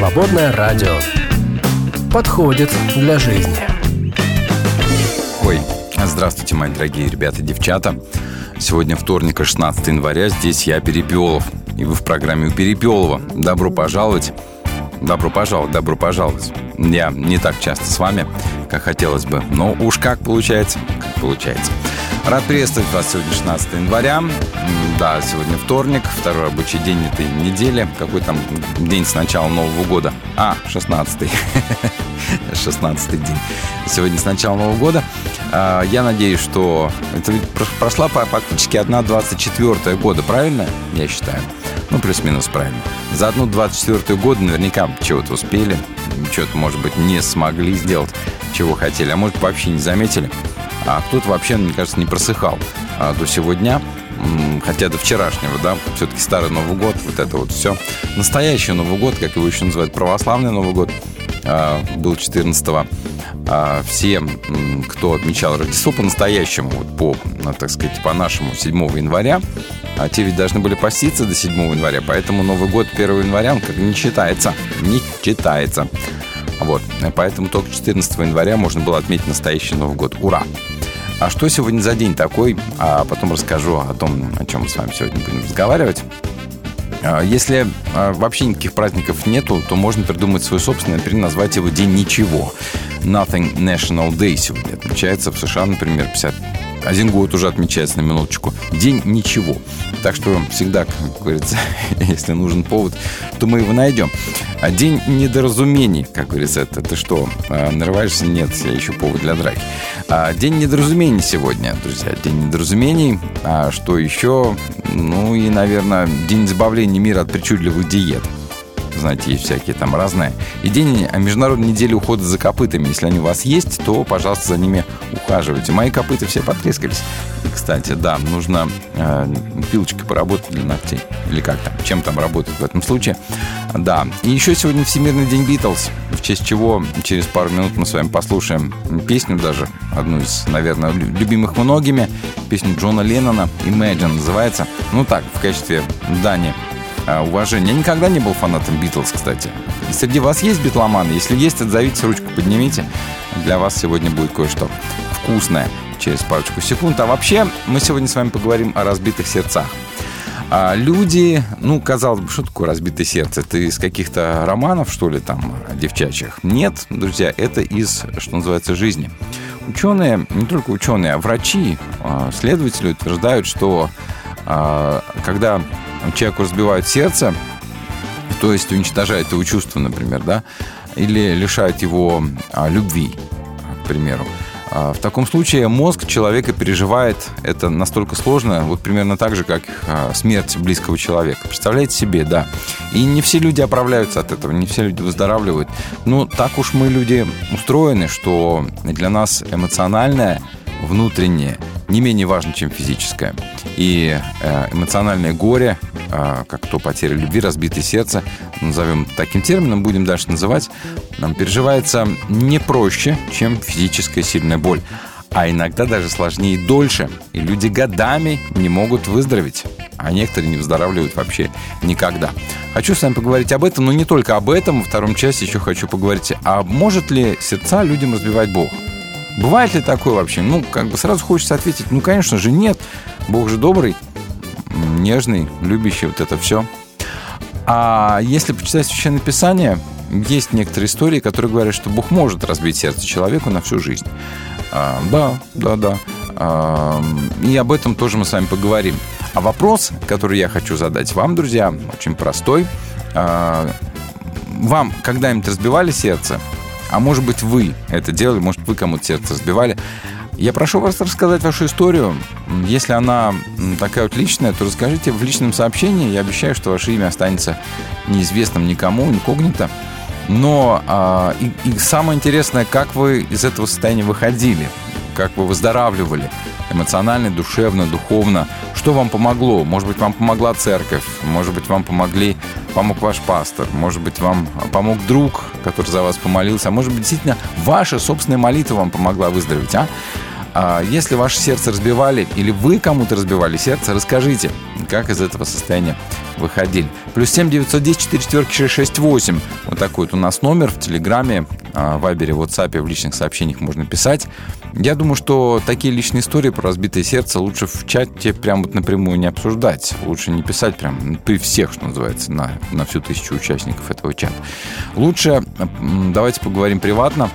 Свободное радио. Подходит для жизни. Ой, здравствуйте, мои дорогие ребята и девчата. Сегодня вторник, 16 января. Здесь я, Перепелов. И вы в программе у Перепелова. Добро пожаловать. Добро пожаловать, добро пожаловать. Я не так часто с вами, как хотелось бы. Но уж как получается, как получается. Рад приветствовать вас сегодня 16 января. Да, сегодня вторник, второй рабочий день этой недели. Какой там день с начала Нового года? А, 16 16 день. Сегодня с начала Нового года. А, я надеюсь, что это ведь прошла практически одна 24 года, правильно? Я считаю. Ну, плюс-минус правильно. За одну 24 год наверняка чего-то успели, что-то, может быть, не смогли сделать, чего хотели, а может, вообще не заметили. А кто-то вообще, мне кажется, не просыхал а, до сегодня, хотя до вчерашнего, да, все-таки старый Новый год, вот это вот все. Настоящий Новый год, как его еще называют, православный Новый год, а, был 14-го. А, все, кто отмечал Рождество по-настоящему, вот по, ну, так сказать, по нашему 7 января, а те ведь должны были поститься до 7 января, поэтому Новый год 1 января, он как не считается, не считается. Вот, поэтому только 14 января можно было отметить настоящий Новый год. Ура! А что сегодня за день такой? А потом расскажу о том, о чем мы с вами сегодня будем разговаривать. А, если а, вообще никаких праздников нету, то можно придумать свой собственный, например, назвать его День ничего. Nothing National Day сегодня отмечается в США, например, 50 один год уже отмечается на минуточку. День ничего. Так что всегда, как говорится, если нужен повод, то мы его найдем. А день недоразумений, как говорится, это ты что, а, нарываешься? Нет, я ищу повод для драки. А, день недоразумений сегодня, друзья. День недоразумений. А что еще? Ну и, наверное, день избавления мира от причудливых диет знаете, есть всякие там разные. И день а Международной недели ухода за копытами. Если они у вас есть, то, пожалуйста, за ними ухаживайте. Мои копыта все потрескались. И, кстати, да, нужно э, пилочкой поработать для ногтей. Или как там, чем там работать в этом случае. Да. И еще сегодня Всемирный день Битлз, в честь чего через пару минут мы с вами послушаем песню даже, одну из, наверное, любимых многими, песню Джона Леннона «Imagine» называется. Ну так, в качестве дани а, уважения. Я никогда не был фанатом Битлз, кстати. И среди вас есть битломаны? Если есть, отзовите, ручку поднимите. Для вас сегодня будет кое-что вкусное через парочку секунд. А вообще, мы сегодня с вами поговорим о разбитых сердцах. А люди, ну, казалось бы, что такое разбитое сердце? Это из каких-то романов, что ли, там, девчачьих? Нет, друзья, это из, что называется, жизни. Ученые, не только ученые, а врачи, а, следователи утверждают, что а, когда человеку разбивают сердце, то есть уничтожают его чувства, например, да, или лишают его а, любви, к примеру. А, в таком случае мозг человека переживает это настолько сложно, вот примерно так же, как а, смерть близкого человека. Представляете себе, да. И не все люди оправляются от этого, не все люди выздоравливают. Но так уж мы люди устроены, что для нас эмоциональное, внутреннее не менее важно, чем физическое. И э, эмоциональное горе а, как то потеря любви, разбитое сердце, назовем таким термином, будем дальше называть, нам переживается не проще, чем физическая сильная боль, а иногда даже сложнее и дольше. И люди годами не могут выздороветь, а некоторые не выздоравливают вообще никогда. Хочу с вами поговорить об этом, но не только об этом. Во втором части еще хочу поговорить, а может ли сердца людям разбивать Бог? Бывает ли такое вообще? Ну, как бы сразу хочется ответить, ну, конечно же, нет. Бог же добрый нежный, любящий вот это все. А если почитать Священное Писание, есть некоторые истории, которые говорят, что Бог может разбить сердце человеку на всю жизнь. А, да, да, да. А, и об этом тоже мы с вами поговорим. А вопрос, который я хочу задать вам, друзья, очень простой. А, вам когда-нибудь разбивали сердце? А может быть, вы это делали, может, вы кому-то сердце разбивали. Я прошу вас рассказать вашу историю. Если она такая вот личная, то расскажите в личном сообщении. Я обещаю, что ваше имя останется неизвестным никому, инкогнито. Но а, и, и самое интересное, как вы из этого состояния выходили, как вы выздоравливали эмоционально, душевно, духовно. Что вам помогло? Может быть, вам помогла церковь, может быть, вам помогли, помог ваш пастор, может быть, вам помог друг, который за вас помолился, а может быть, действительно, ваша собственная молитва вам помогла выздороветь, а? А если ваше сердце разбивали, или вы кому-то разбивали сердце, расскажите, как из этого состояния выходили. Плюс 7 910 4 четверки 668. Вот такой вот у нас номер в Телеграме, в Вайбере, в WhatsApp, в личных сообщениях можно писать. Я думаю, что такие личные истории про разбитое сердце лучше в чате прям вот напрямую не обсуждать. Лучше не писать прям при всех, что называется, на, на всю тысячу участников этого чата. Лучше давайте поговорим приватно.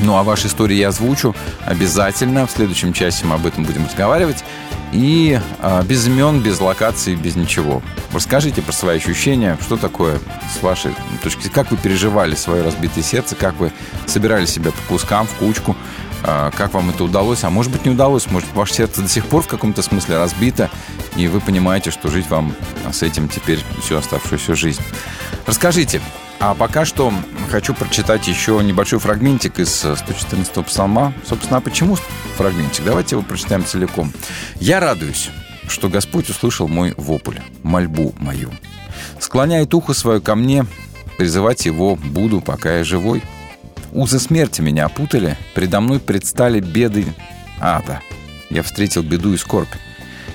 Ну, а ваши истории я озвучу обязательно. В следующем часе мы об этом будем разговаривать. И а, без имен, без локаций, без ничего. Расскажите про свои ощущения, что такое с вашей точки как вы переживали свое разбитое сердце, как вы собирали себя по кускам, в кучку, а, как вам это удалось, а может быть не удалось, может ваше сердце до сих пор в каком-то смысле разбито, и вы понимаете, что жить вам с этим теперь всю оставшуюся жизнь. Расскажите, а пока что хочу прочитать еще небольшой фрагментик из 114-го псалма. Собственно, а почему фрагментик? Давайте его прочитаем целиком. «Я радуюсь, что Господь услышал мой вопль, мольбу мою. Склоняет ухо свое ко мне, призывать его буду, пока я живой. Узы смерти меня опутали, предо мной предстали беды ада. Я встретил беду и скорбь.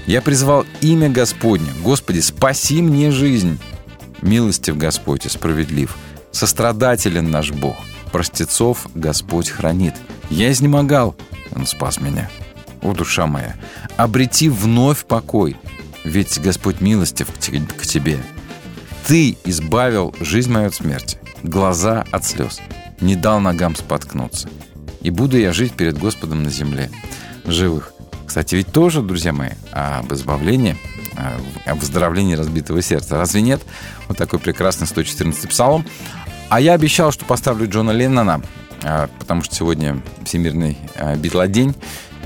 Я призвал имя Господне. Господи, спаси мне жизнь. Милостив Господь и справедлив. Сострадателен наш Бог. Простецов Господь хранит. Я изнемогал, Он спас меня. О, душа моя, обрети вновь покой, ведь Господь милостив к тебе. Ты избавил жизнь мою от смерти, глаза от слез, не дал ногам споткнуться. И буду я жить перед Господом на земле живых. Кстати, ведь тоже, друзья мои, об избавлении – о выздоровлении разбитого сердца. Разве нет? Вот такой прекрасный 114 псалом. А я обещал, что поставлю Джона Леннона, а, потому что сегодня Всемирный а, Битла-день,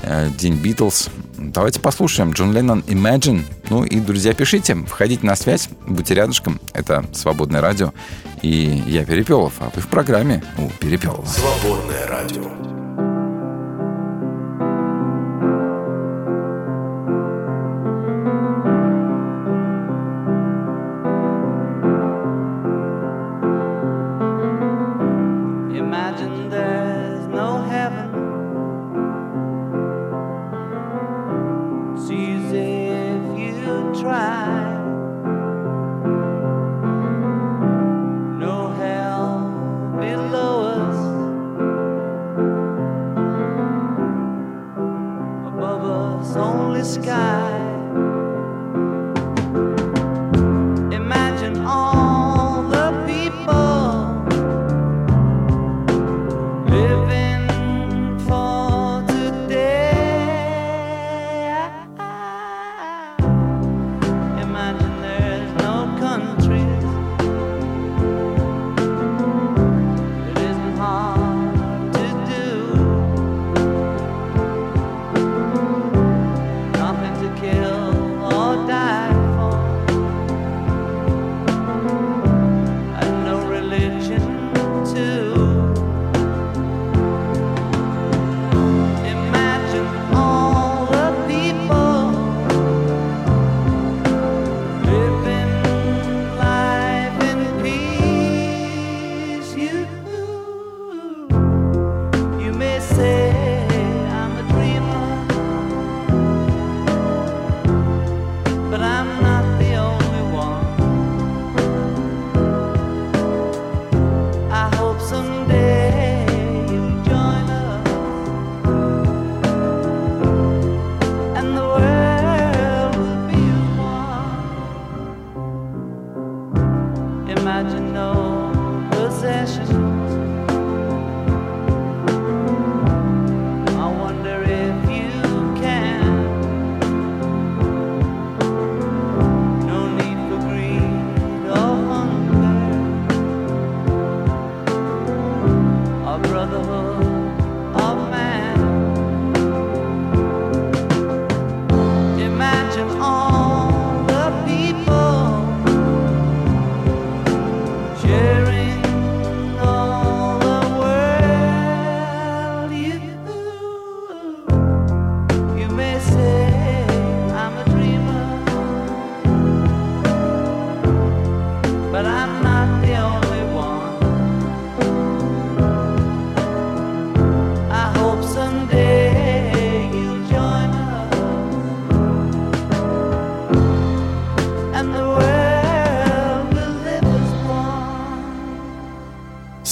а, День Битлз. Давайте послушаем Джон Леннон «Imagine». Ну и, друзья, пишите, входите на связь, будьте рядышком. Это «Свободное радио». И я Перепелов, а вы в программе у Перепелова. «Свободное радио».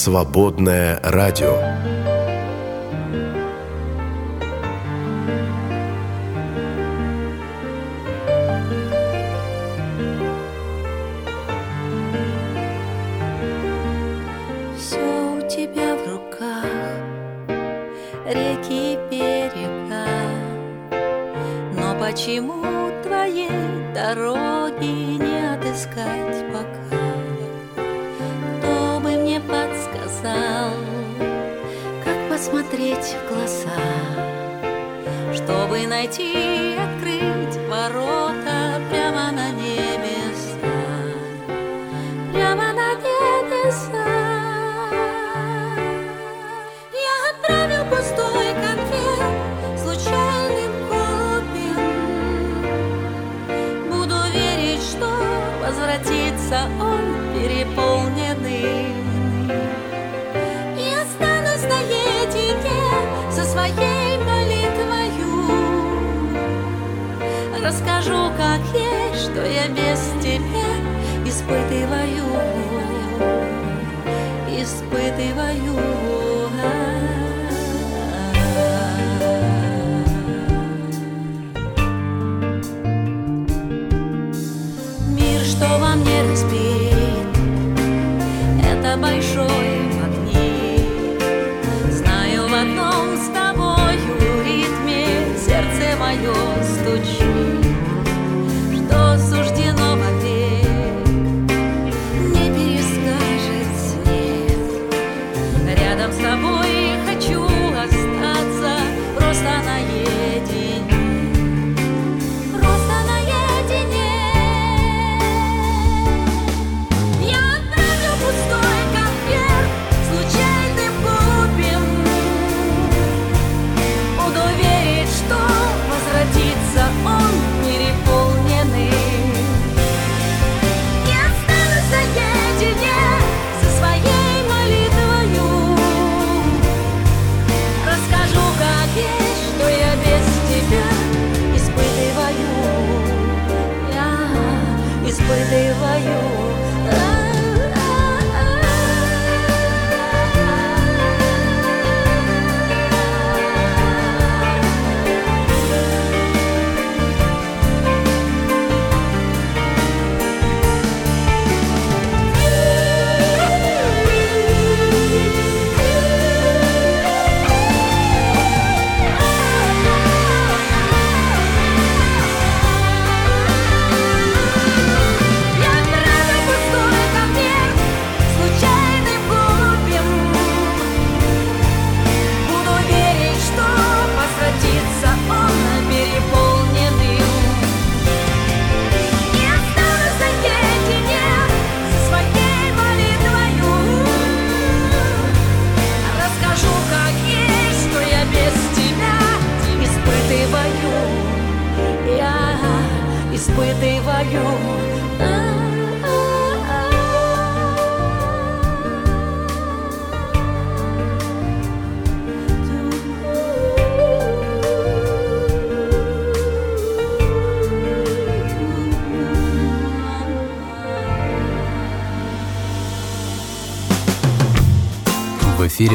Свободное радио. смотреть в глаза, чтобы найти, открыть ворота прямо на ней.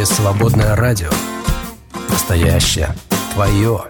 «Свободное радио». Настоящее, твое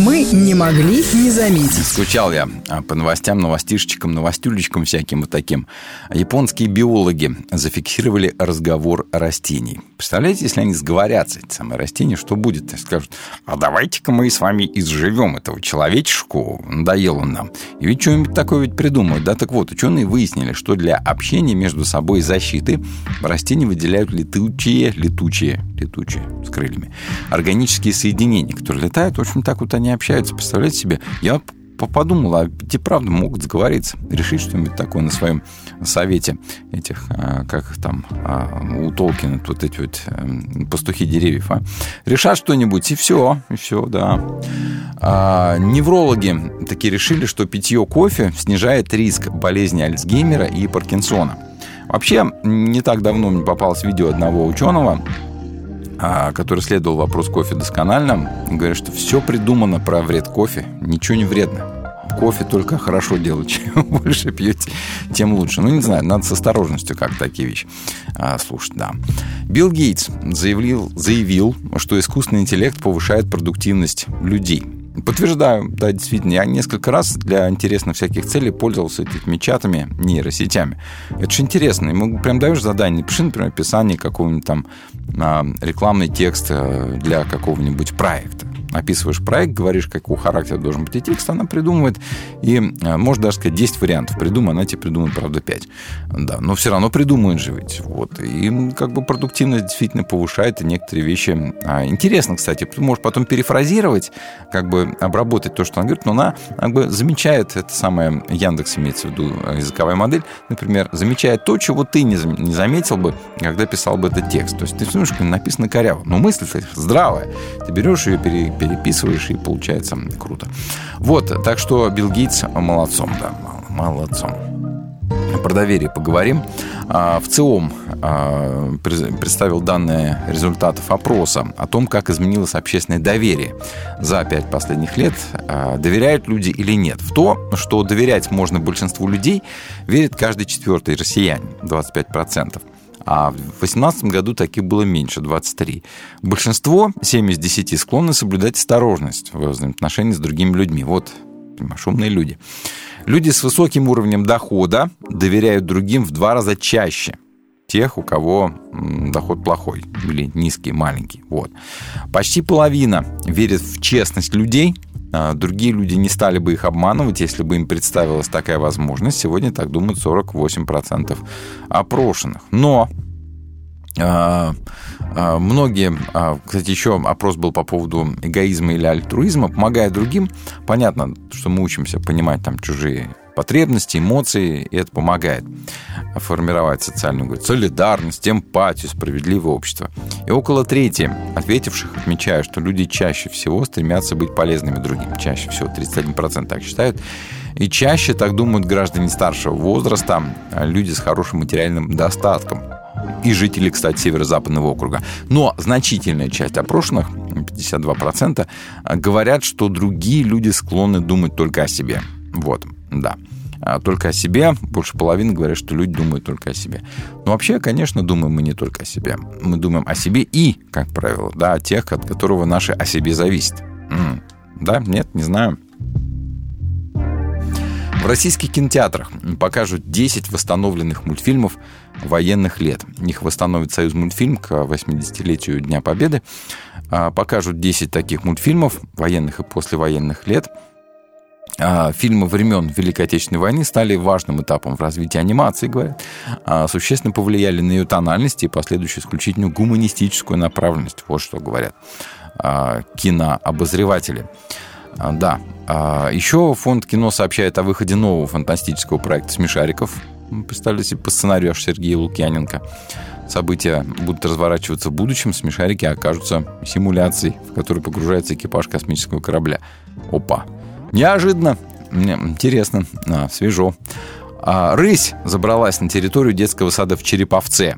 мы не могли не заметить. Скучал я а, по новостям, новостишечкам, новостюлечкам всяким вот таким. Японские биологи зафиксировали разговор растений. Представляете, если они сговорятся, эти самые растения, что будет? Скажут, а давайте-ка мы с вами изживем этого человечешку, надоел он нам. И ведь что-нибудь такое ведь придумают. Да, так вот, ученые выяснили, что для общения между собой и защиты растения выделяют летучие, летучие, летучие, с крыльями, органические соединения, которые летают, в общем, так вот они общаются. Представляете себе? Я подумал, а эти правда могут сговориться, решить что-нибудь такое на своем совете этих, а, как там, а, у Толкина, вот эти вот эм, пастухи деревьев, а? решат что-нибудь, и все, и все, да. А, неврологи такие решили, что питье кофе снижает риск болезни Альцгеймера и Паркинсона. Вообще, не так давно мне попалось видео одного ученого, который следовал вопрос кофе досконально, говорят, что все придумано про вред кофе, ничего не вредно. кофе только хорошо делать. Чем больше пьете, тем лучше. Ну, не знаю, надо с осторожностью как такие вещи а, слушать, да. Билл Гейтс заявил, заявил, что искусственный интеллект повышает продуктивность людей. Подтверждаю, да, действительно, я несколько раз для интересных всяких целей пользовался этими чатами, нейросетями. Это же интересно. Ему прям даешь задание, пиши, например, описание какого-нибудь там а, рекламный текст э, для какого-нибудь проекта описываешь проект, говоришь, какого характера должен быть и текст, она придумывает, и э, может даже сказать 10 вариантов придумай, она тебе придумает, правда, 5. Да, но все равно придумает же ведь. Вот. И как бы продуктивность действительно повышает, и некоторые вещи... А, интересно, кстати, ты можешь потом перефразировать, как бы обработать то, что она говорит, но она как бы замечает, это самое Яндекс имеется в виду, э, языковая модель, например, замечает то, чего ты не, не заметил бы, когда писал бы этот текст. То есть ты смотришь, написано коряво, но мысль здравая. Ты берешь ее, пере, переписываешь, и получается круто. Вот, так что Билл Гейтс молодцом, да, молодцом. Про доверие поговорим. А, в ЦИОМ а, представил данные результатов опроса о том, как изменилось общественное доверие за пять последних лет. А, доверяют люди или нет? В то, что доверять можно большинству людей, верит каждый четвертый россиянин, 25%. А в 2018 году таких было меньше, 23. Большинство, 7 из 10, склонны соблюдать осторожность в взаимоотношении с другими людьми. Вот, понимаешь, умные люди. Люди с высоким уровнем дохода доверяют другим в два раза чаще тех, у кого доход плохой или низкий, маленький. Вот. Почти половина верит в честность людей – другие люди не стали бы их обманывать, если бы им представилась такая возможность. Сегодня так думают 48% опрошенных. Но а, а, многие, кстати, еще опрос был по поводу эгоизма или альтруизма, помогая другим. Понятно, что мы учимся понимать там чужие потребности, эмоции, и это помогает формировать социальную говорит, солидарность, эмпатию, справедливое общество. И около трети ответивших отмечают, что люди чаще всего стремятся быть полезными другим. Чаще всего 31% так считают. И чаще так думают граждане старшего возраста, люди с хорошим материальным достатком. И жители, кстати, северо-западного округа. Но значительная часть опрошенных, 52%, говорят, что другие люди склонны думать только о себе. Вот. Да. А только о себе. Больше половины говорят, что люди думают только о себе. Но вообще, конечно, думаем мы не только о себе. Мы думаем о себе и, как правило, да, о тех, от которого наши о себе зависит. М-м. Да? Нет? Не знаю. В российских кинотеатрах покажут 10 восстановленных мультфильмов военных лет. Их восстановит Союз мультфильм к 80-летию Дня Победы. А, покажут 10 таких мультфильмов военных и послевоенных лет – фильмы времен Великой Отечественной войны стали важным этапом в развитии анимации, говорят, а, существенно повлияли на ее тональность и последующую исключительно гуманистическую направленность. Вот что говорят а, кинообозреватели. Да. Еще фонд кино сообщает о выходе нового фантастического проекта «Смешариков». Представляете, по сценарию аж Сергея Лукьяненко. События будут разворачиваться в будущем, смешарики окажутся симуляцией, в которой погружается экипаж космического корабля. Опа! Неожиданно. Интересно. А, свежо. А, рысь забралась на территорию детского сада в Череповце.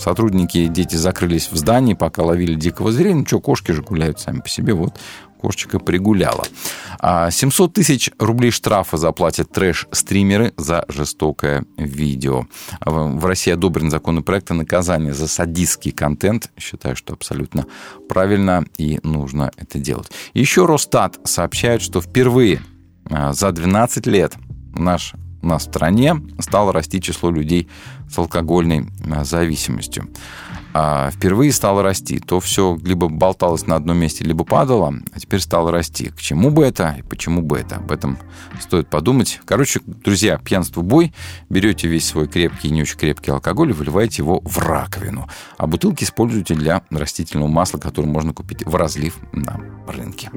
Сотрудники и дети закрылись в здании, пока ловили дикого зверя. Ну что, кошки же гуляют сами по себе. Вот кошечка пригуляла. 700 а, тысяч рублей штрафа заплатят трэш-стримеры за жестокое видео. В России одобрен законопроект о наказании за садистский контент. Считаю, что абсолютно правильно и нужно это делать. Еще Росстат сообщает, что впервые а, за 12 лет наш в стране стало расти число людей с алкогольной а, зависимостью а впервые стало расти, то все либо болталось на одном месте, либо падало, а теперь стало расти. К чему бы это и почему бы это? Об этом стоит подумать. Короче, друзья, пьянство бой. Берете весь свой крепкий и не очень крепкий алкоголь и выливаете его в раковину. А бутылки используйте для растительного масла, которое можно купить в разлив на рынке.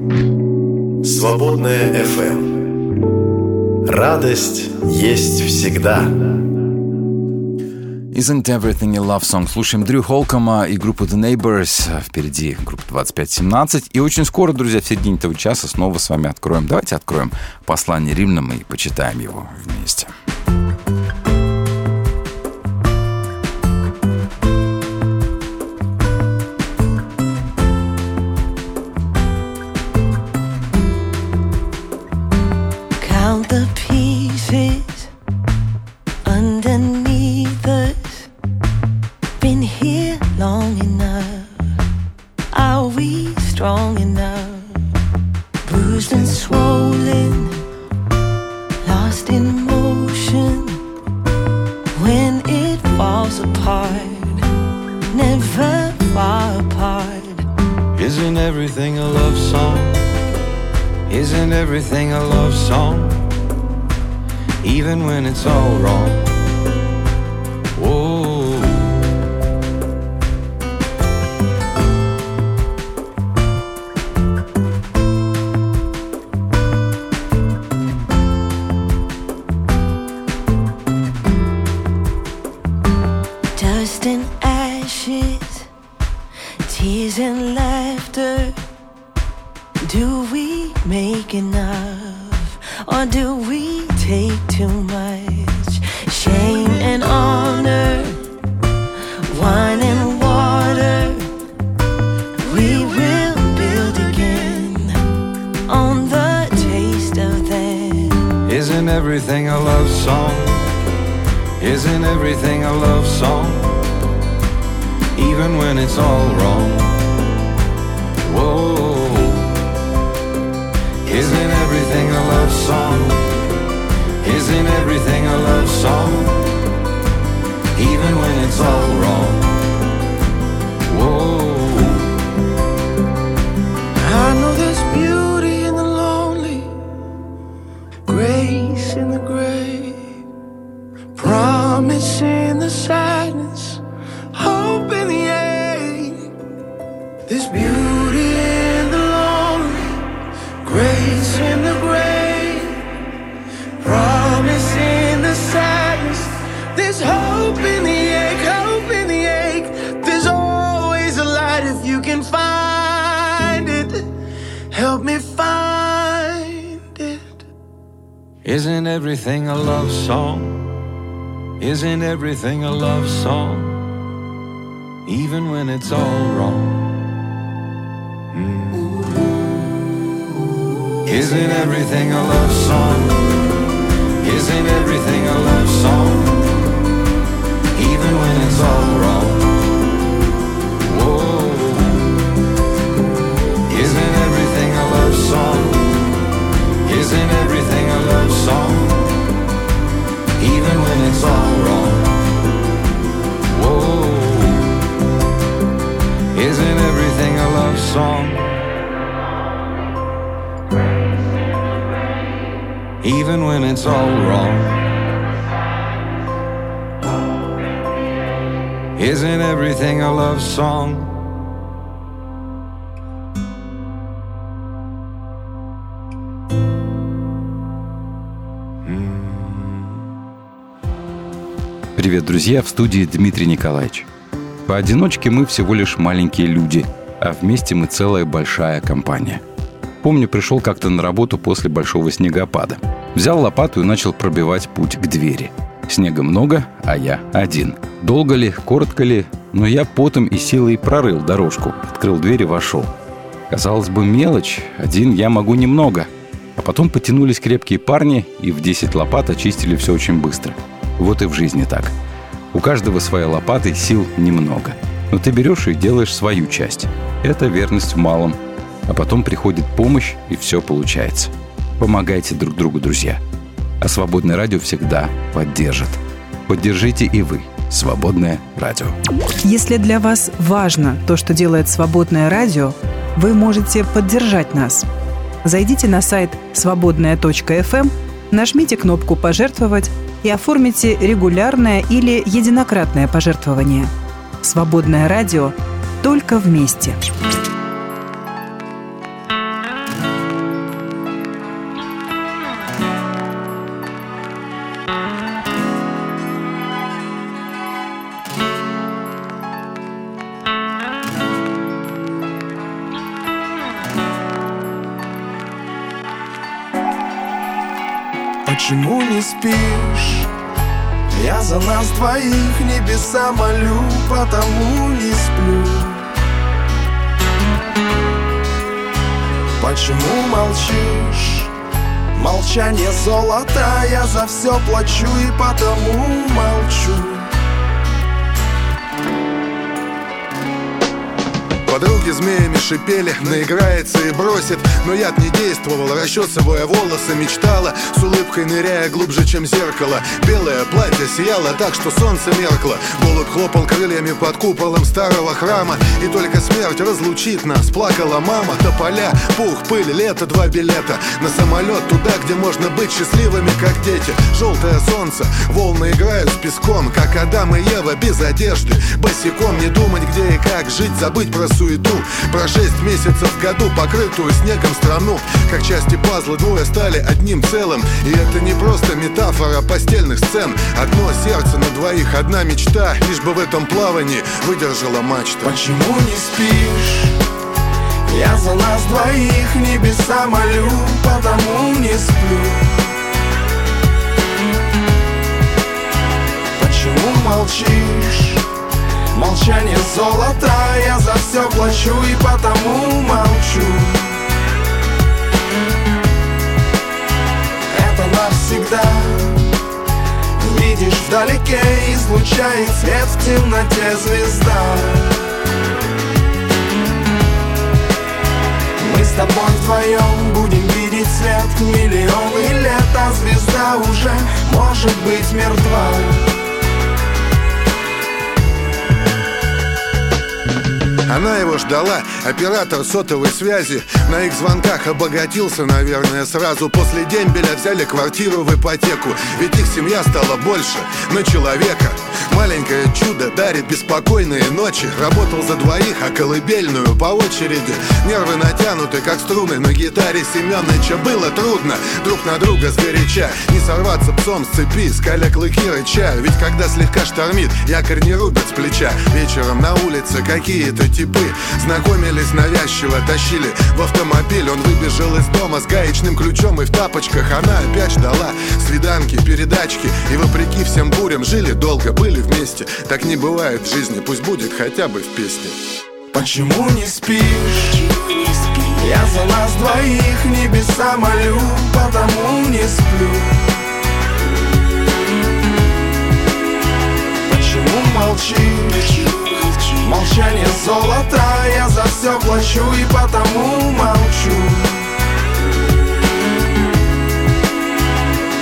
Свободная FM. Радость есть всегда. Isn't Everything a Love Song? Слушаем Дрю Холкома и группу The Neighbors. Впереди группа 2517. И очень скоро, друзья, в середине этого часа снова с вами откроем. Давайте откроем послание Римлянам и почитаем его вместе. long enough? Are we strong enough? Bruised and swollen, lost in motion. When it falls apart, never far apart. Isn't everything a love song? Isn't everything a love song? Even when it's all wrong. Tears and laughter. Do we make enough, or do we take too much? Shame and honor, wine and water. We will build again on the taste of that. Isn't everything a love song? Isn't everything a love song? Even when it's all wrong. Whoa. Isn't everything a love song? Isn't everything a love song? Even when it's all wrong. Whoa. Isn't everything a love song? Isn't everything a love song? Even when it's all wrong. Mm. Isn't everything a love song? Isn't everything a love song? Even when it's all wrong. Whoa. Isn't everything a love song? Isn't everything a love song? Even when it's all wrong. Whoa. Isn't everything a love song? Even when it's all wrong. Isn't everything a love song? Привет, друзья, в студии Дмитрий Николаевич. Поодиночке мы всего лишь маленькие люди, а вместе мы целая большая компания. Помню, пришел как-то на работу после большого снегопада. Взял лопату и начал пробивать путь к двери. Снега много, а я один. Долго ли, коротко ли, но я потом и силой прорыл дорожку, открыл дверь и вошел. Казалось бы, мелочь, один я могу немного. А потом потянулись крепкие парни и в 10 лопат очистили все очень быстро. Вот и в жизни так. У каждого своя лопата и сил немного. Но ты берешь и делаешь свою часть. Это верность в малом. А потом приходит помощь, и все получается. Помогайте друг другу, друзья. А «Свободное радио» всегда поддержит. Поддержите и вы. «Свободное радио». Если для вас важно то, что делает «Свободное радио», вы можете поддержать нас. Зайдите на сайт свободная.фм, нажмите кнопку «Пожертвовать» и оформите регулярное или единократное пожертвование. «Свободное радио» только вместе. Почему не спишь? Я за нас двоих небеса молю, потому не сплю. Почему молчишь? Молчание золото, я за все плачу и потому молчу. Подруги змеями шипели, наиграется и бросит Но яд не действовал, расчесывая волосы Мечтала, с улыбкой ныряя глубже, чем зеркало. Белое платье сияло так, что солнце меркло. Голубь хлопал крыльями под куполом старого храма. И только смерть разлучит нас, плакала мама Тополя, пух, пыль, лето, два билета. На самолет туда, где можно быть счастливыми, как дети. Желтое солнце, волны играют с песком Как Адам и Ева без одежды. Босиком не думать, где и как жить, забыть про суету. Про шесть месяцев в году, покрытую снегом страну Как части пазла двое стали одним целым. И это не просто метафора постельных сцен. Одно сердце на двоих, одна мечта Лишь бы в этом плавании выдержала мачта. Почему не спишь? Я за нас двоих небеса молю, потому не сплю. Почему молчишь? Молчание золото, я за все плачу и потому молчу навсегда. Видишь вдалеке, излучает свет в темноте звезда. Мы с тобой вдвоем будем видеть свет миллионы лет А звезда уже может быть мертва Она его ждала, оператор сотовой связи На их звонках обогатился, наверное, сразу. После дембеля взяли квартиру в ипотеку. Ведь их семья стала больше на человека Маленькое чудо дарит беспокойные ночи. Работал за двоих, а колыбельную по очереди. Нервы натянуты, как струны на гитаре Семёныча. Было трудно друг на друга сгоряча. Не сорваться псом с цепи, скаля клыки рыча Ведь когда слегка штормит, якорь не рубят с плеча. Вечером на улице какие-то типы Знакомились навязчиво, тащили в автомобиль. Он выбежал из дома с гаечным ключом и в тапочках. Она опять ждала свиданки, передачки. И вопреки всем бурям жили долго, были вместе. Так не бывает в жизни, пусть будет хотя бы в песне. Почему не спишь? Я за нас двоих небеса молю, потому не сплю. Почему молчишь? Молчание золото, я за все плачу и потому молчу.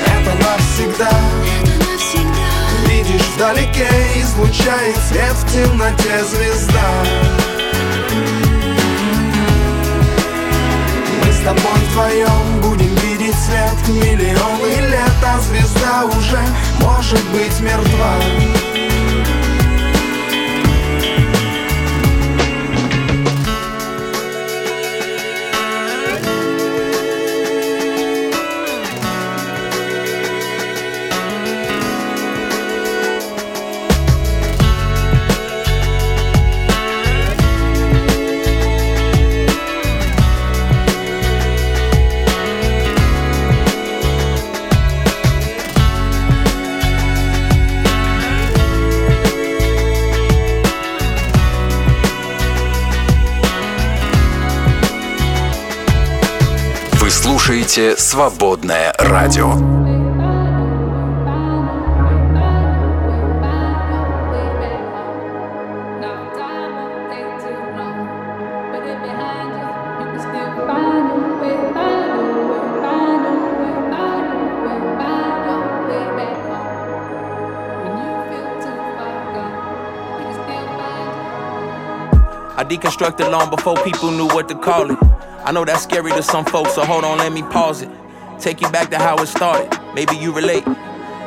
Это навсегда вдалеке, излучает свет в темноте звезда. Мы с тобой вдвоем будем видеть свет миллионы лет А звезда уже может быть мертва слушаете «Свободное радио». I deconstructed long before people knew what to call it. I know that's scary to some folks, so hold on, let me pause it. Take you back to how it started. Maybe you relate.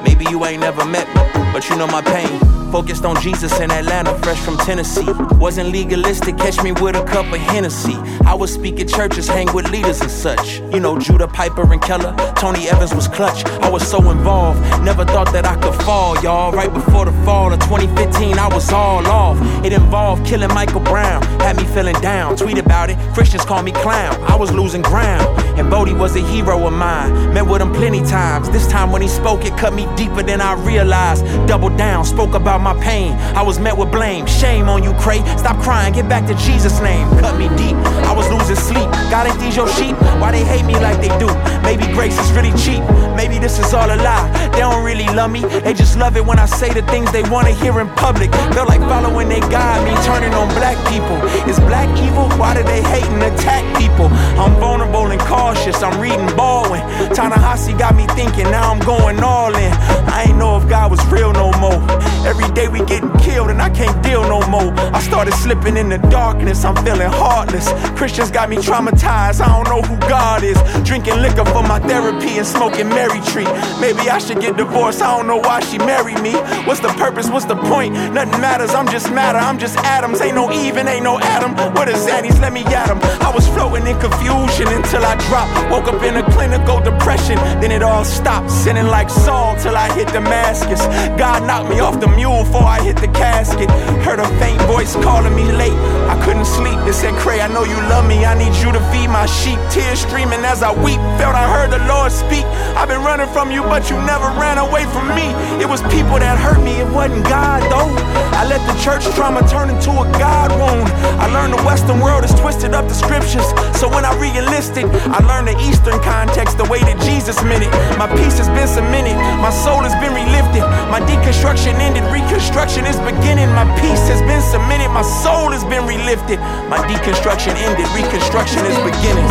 Maybe you ain't never met me, but you know my pain. Focused on Jesus in Atlanta, fresh from Tennessee. Wasn't legalistic, catch me with a cup of Hennessy. I would speak at churches, hang with leaders and such. You know, Judah Piper and Keller, Tony Evans was clutch. I was so involved, never thought that I could fall, y'all. Right before the fall of 2015, I was all off. It involved killing Michael Brown, had me feeling down. Tweet about it, Christians call me clown. I was losing ground, and Bodie was a hero of mine. Met with him plenty times. This time when he spoke, it cut me deeper than I realized. Double down, spoke about my pain. I was met with blame. Shame on you, Cray. Stop crying, get back to Jesus' name. Cut me deep. I was losing sleep. God ain't these your sheep. Why they hate me like they do? Maybe grace is really cheap. Maybe this is all a lie. They don't really love me. They just love it when I say the things they wanna hear in public. Feel like following their God, me turning on black people. Is black evil? Why do they hate and attack people? I'm vulnerable and cautious. I'm reading Baldwin. Ta-Nehisi got me thinking. Now I'm going all in. I ain't know if God was real no more. Every day we getting killed and I can't deal no more. I started slipping in the darkness. I'm feeling heartless. Christians got me traumatized. I don't know who God is. Drinking liquor for my therapy and smoking Mary Tree. Maybe I should get divorced. I don't know why she married me. What's the purpose? What's the point? Nothing matters. I'm just matter. I'm just atoms. Ain't no Eve and ain't no Adam. What is Zannies? Let me at 'em. I was floating in confusion until I dropped. Woke up in a clinical depression. Then it all stopped. Sinning like Saul till I hit Damascus. God knocked me off the mule before I hit the casket. Heard a faint voice calling me late. Couldn't sleep. It said, Cray, I know you love me. I need you to feed my sheep. Tears streaming as I weep. Felt I heard the Lord speak. I've been running from you, but you never ran away from me. It was people that hurt me. It wasn't God, though. I let the church trauma turn into a God wound. I learned the Western world has twisted up the scriptures. So when I re enlisted, I learned the Eastern context the way that Jesus meant it. My peace has been cemented. My soul has been relifted. My deconstruction ended. Reconstruction is beginning. My peace has been cemented. My soul has been relifted. My deconstruction ended. Reconstruction is beginning.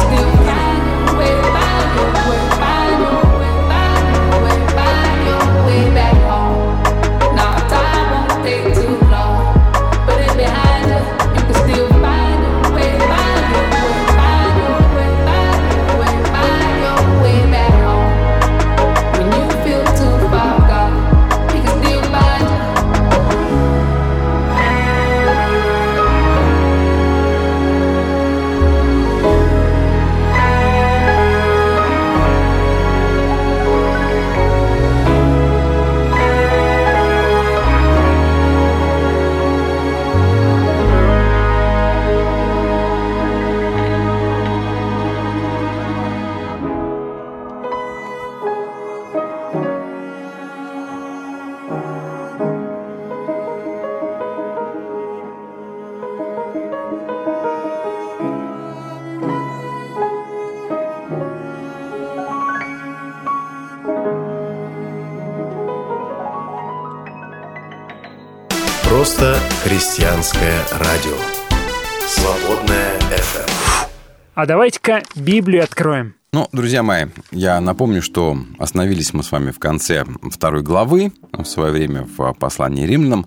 Христианское радио. Свободная FM. А давайте-ка Библию откроем. Ну, друзья мои, я напомню, что остановились мы с вами в конце второй главы, в свое время в послании римлянам.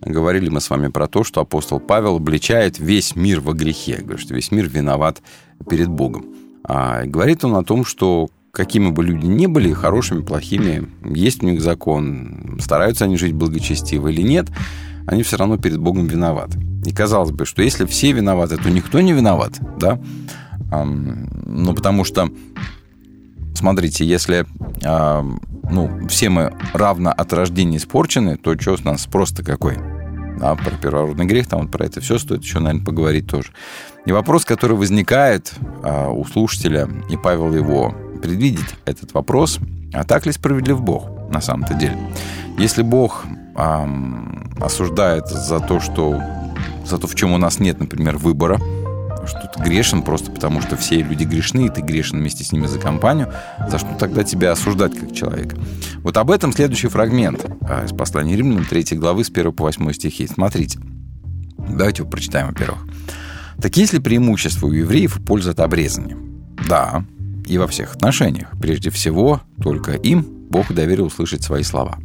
Говорили мы с вами про то, что апостол Павел обличает весь мир во грехе. Говорит, что весь мир виноват перед Богом. А говорит он о том, что какими бы люди ни были, хорошими, плохими, есть у них закон, стараются они жить благочестиво или нет, они все равно перед Богом виноваты. И казалось бы, что если все виноваты, то никто не виноват, да? Ну, потому что, смотрите, если ну, все мы равно от рождения испорчены, то что с нас просто какой? Да, про первородный грех, там вот про это все стоит еще, наверное, поговорить тоже. И вопрос, который возникает а, у слушателя, и Павел его предвидит, этот вопрос, а так ли справедлив Бог на самом-то деле? Если Бог эм, осуждает за то, что за то, в чем у нас нет, например, выбора, что ты грешен просто потому, что все люди грешны, и ты грешен вместе с ними за компанию, за что тогда тебя осуждать как человека? Вот об этом следующий фрагмент из послания римлянам 3 главы с 1 по 8 стихи. Смотрите. Давайте его прочитаем, во-первых. Так есть ли преимущества у евреев и польза от обрезания? Да, и во всех отношениях. Прежде всего, только им Бог доверил услышать свои слова.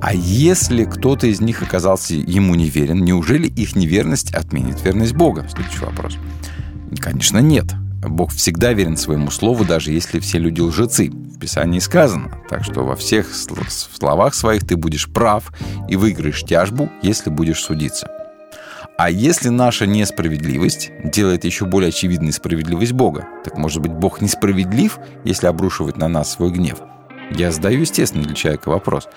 А если кто-то из них оказался ему неверен, неужели их неверность отменит верность Бога? Следующий вопрос. Конечно, нет. Бог всегда верен своему слову, даже если все люди лжецы. В Писании сказано. Так что во всех словах своих ты будешь прав и выиграешь тяжбу, если будешь судиться. А если наша несправедливость делает еще более очевидной справедливость Бога, так может быть Бог несправедлив, если обрушивает на нас свой гнев? Я задаю естественный для человека вопрос.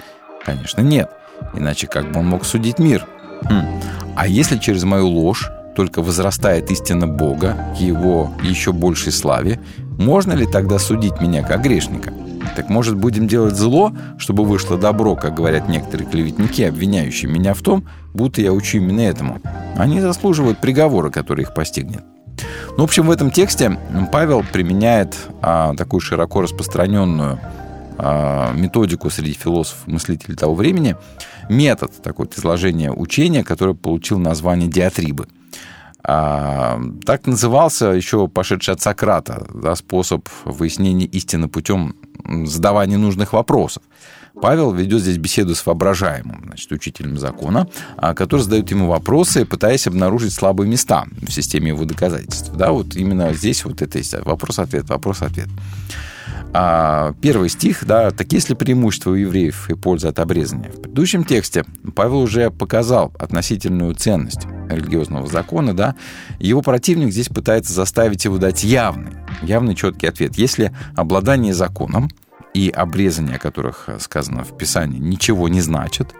Конечно, нет. Иначе как бы он мог судить мир? Хм. А если через мою ложь только возрастает истина Бога к его еще большей славе, можно ли тогда судить меня как грешника? Так может, будем делать зло, чтобы вышло добро, как говорят некоторые клеветники, обвиняющие меня в том, будто я учу именно этому. Они заслуживают приговора, который их постигнет. Ну, в общем, в этом тексте Павел применяет а, такую широко распространенную методику среди философов мыслителей того времени, метод такой вот изложения учения, который получил название диатрибы. А, так назывался еще пошедший от Сократа да, способ выяснения истины путем задавания нужных вопросов. Павел ведет здесь беседу с воображаемым, значит, учителем закона, а, который задает ему вопросы, пытаясь обнаружить слабые места в системе его доказательств. Да, вот именно здесь вот это есть вопрос-ответ, вопрос-ответ. А первый стих, да, так есть ли преимущество у евреев и польза от обрезания? В предыдущем тексте Павел уже показал относительную ценность религиозного закона, да, его противник здесь пытается заставить его дать явный, явный четкий ответ. Если обладание законом и обрезание, о которых сказано в Писании, ничего не значит,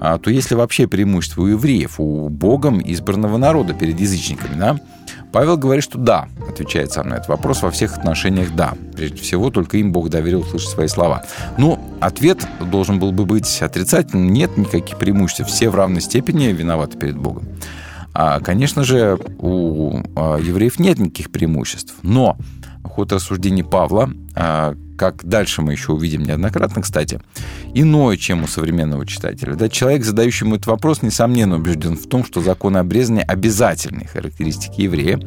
а, то если вообще преимущество у евреев, у Богом избранного народа перед язычниками, да, Павел говорит, что да, отвечает сам на этот вопрос, во всех отношениях да. Прежде всего, только им Бог доверил услышать свои слова. Но ответ должен был бы быть отрицательным. Нет никаких преимуществ. Все в равной степени виноваты перед Богом. А, конечно же, у а, евреев нет никаких преимуществ. Но ход рассуждений Павла, а, как дальше мы еще увидим неоднократно, кстати, иное, чем у современного читателя. Да, человек, задающий ему этот вопрос, несомненно убежден в том, что законы обрезания обязательные характеристики еврея,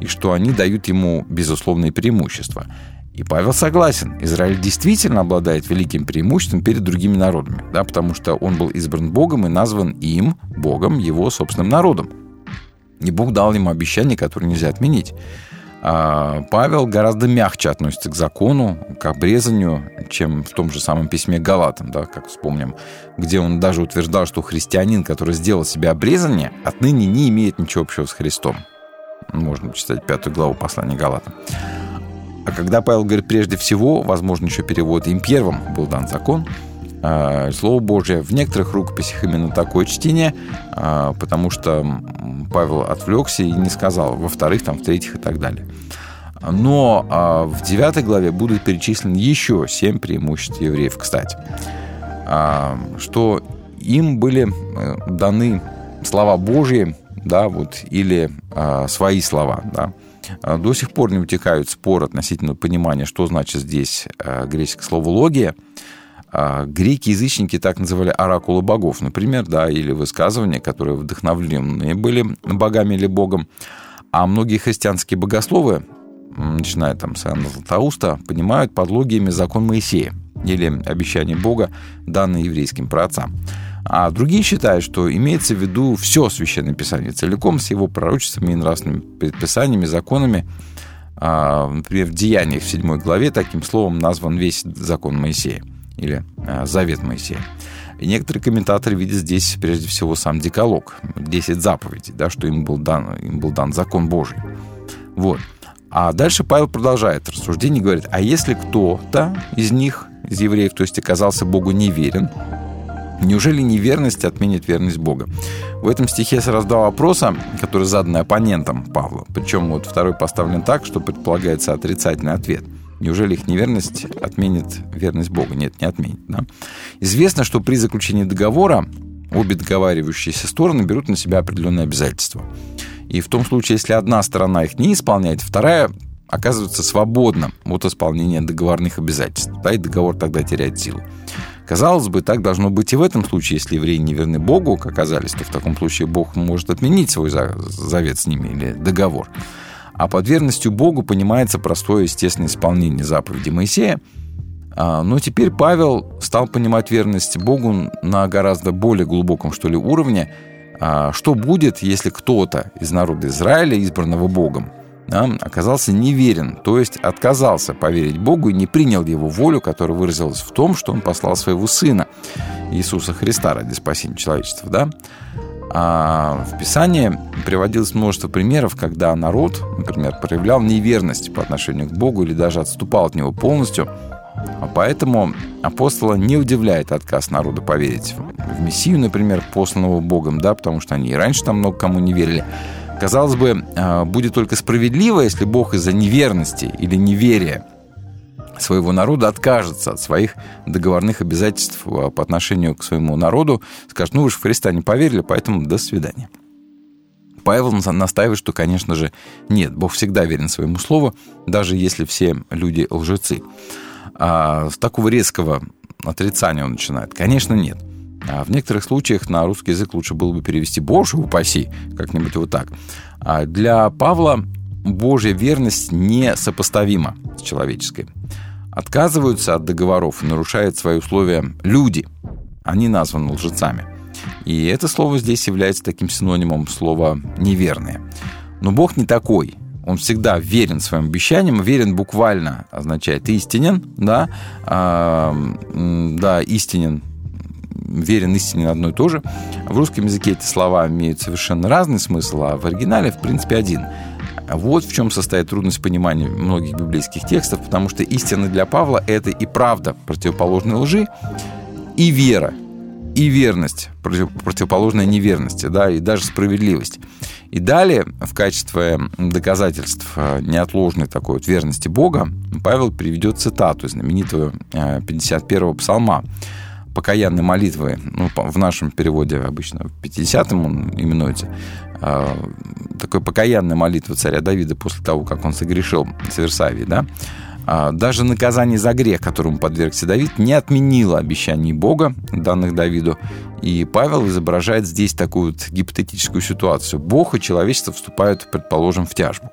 и что они дают ему безусловные преимущества. И Павел согласен. Израиль действительно обладает великим преимуществом перед другими народами, да, потому что он был избран Богом и назван им, Богом, его собственным народом. И Бог дал ему обещание, которое нельзя отменить. А, Павел гораздо мягче относится к закону, к обрезанию, чем в том же самом письме Галатам, да, как вспомним, где он даже утверждал, что христианин, который сделал себе обрезание, отныне не имеет ничего общего с Христом. Можно читать пятую главу послания Галатам. А когда Павел говорит прежде всего, возможно, еще перевод им первым был дан закон, Слово Божье. В некоторых рукописях именно такое чтение, а, потому что Павел отвлекся и не сказал, во-вторых, там, в-третьих и так далее. Но а, в 9 главе будут перечислены еще семь преимуществ евреев, кстати. Что им были э, даны слова Божьи, да, вот, или свои слова, да. До сих пор не утекают спор относительно понимания, что значит здесь греческое слово «логия», а греки-язычники так называли оракулы богов, например, да, или высказывания, которые вдохновлены были богами или богом. А многие христианские богословы, начиная там с Иоанна Златоуста, понимают под логиями закон Моисея или обещание Бога, данное еврейским праотцам. А другие считают, что имеется в виду все Священное Писание целиком с его пророчествами и нравственными предписаниями, законами. А, например, в Деяниях в 7 главе таким словом назван весь закон Моисея или э, Завет Моисея. И некоторые комментаторы видят здесь прежде всего сам Деколог, 10 заповедей, да, что им был, дан, им был дан закон Божий. Вот. А дальше Павел продолжает рассуждение и говорит, а если кто-то из них, из евреев, то есть оказался Богу неверен, неужели неверность отменит верность Бога? В этом стихе сразу два вопроса, которые заданы оппонентом Павла. Причем вот второй поставлен так, что предполагается отрицательный ответ – Неужели их неверность отменит верность Бога? Нет, не отменит. Да? Известно, что при заключении договора обе договаривающиеся стороны берут на себя определенные обязательства. И в том случае, если одна сторона их не исполняет, вторая оказывается свободна от исполнения договорных обязательств. Да, и договор тогда теряет силу. Казалось бы, так должно быть и в этом случае, если евреи не верны Богу, как оказались, то в таком случае Бог может отменить свой завет с ними или договор. А под верностью Богу понимается простое естественное исполнение заповеди Моисея. А, но теперь Павел стал понимать верность Богу на гораздо более глубоком, что ли, уровне. А, что будет, если кто-то из народа Израиля, избранного Богом, оказался неверен, то есть отказался поверить Богу и не принял его волю, которая выразилась в том, что он послал своего сына, Иисуса Христа ради спасения человечества. Да? А в Писании приводилось множество примеров, когда народ, например, проявлял неверность по отношению к Богу или даже отступал от Него полностью. А поэтому апостола не удивляет отказ народа поверить в Мессию, например, посланного Богом, да, потому что они и раньше там много кому не верили. Казалось бы, а, будет только справедливо, если Бог из-за неверности или неверия своего народа откажется от своих договорных обязательств а, по отношению к своему народу, скажет, ну вы же в Христа не поверили, поэтому до свидания. Павел настаивает, что, конечно же, нет, Бог всегда верен своему слову, даже если все люди лжецы. А с такого резкого отрицания он начинает. Конечно, нет. А в некоторых случаях на русский язык лучше было бы перевести «Боже упаси», как-нибудь вот так. А для Павла Божья верность несопоставима с человеческой. Отказываются от договоров и нарушают свои условия люди. Они названы лжецами. И это слово здесь является таким синонимом слова «неверные». Но Бог не такой. Он всегда верен своим обещаниям, верен буквально означает истинен, да, а, да, истинен, верен, истинен одно и то же. В русском языке эти слова имеют совершенно разный смысл, а в оригинале, в принципе, один. Вот в чем состоит трудность понимания многих библейских текстов, потому что истина для Павла – это и правда противоположной лжи, и вера, и верность, противоположная неверности, да, и даже справедливость. И далее, в качестве доказательств э, неотложной такой вот верности Бога, Павел приведет цитату знаменитого 51-го э, псалма, покаянной молитвы, ну, в нашем переводе обычно в 50-м он именуется, э, такой покаянная молитва царя Давида после того, как он согрешил с Версавией, да, а, даже наказание за грех, которому подвергся Давид, не отменило обещаний Бога, данных Давиду. И Павел изображает здесь такую вот гипотетическую ситуацию. Бог и человечество вступают, предположим, в тяжбу.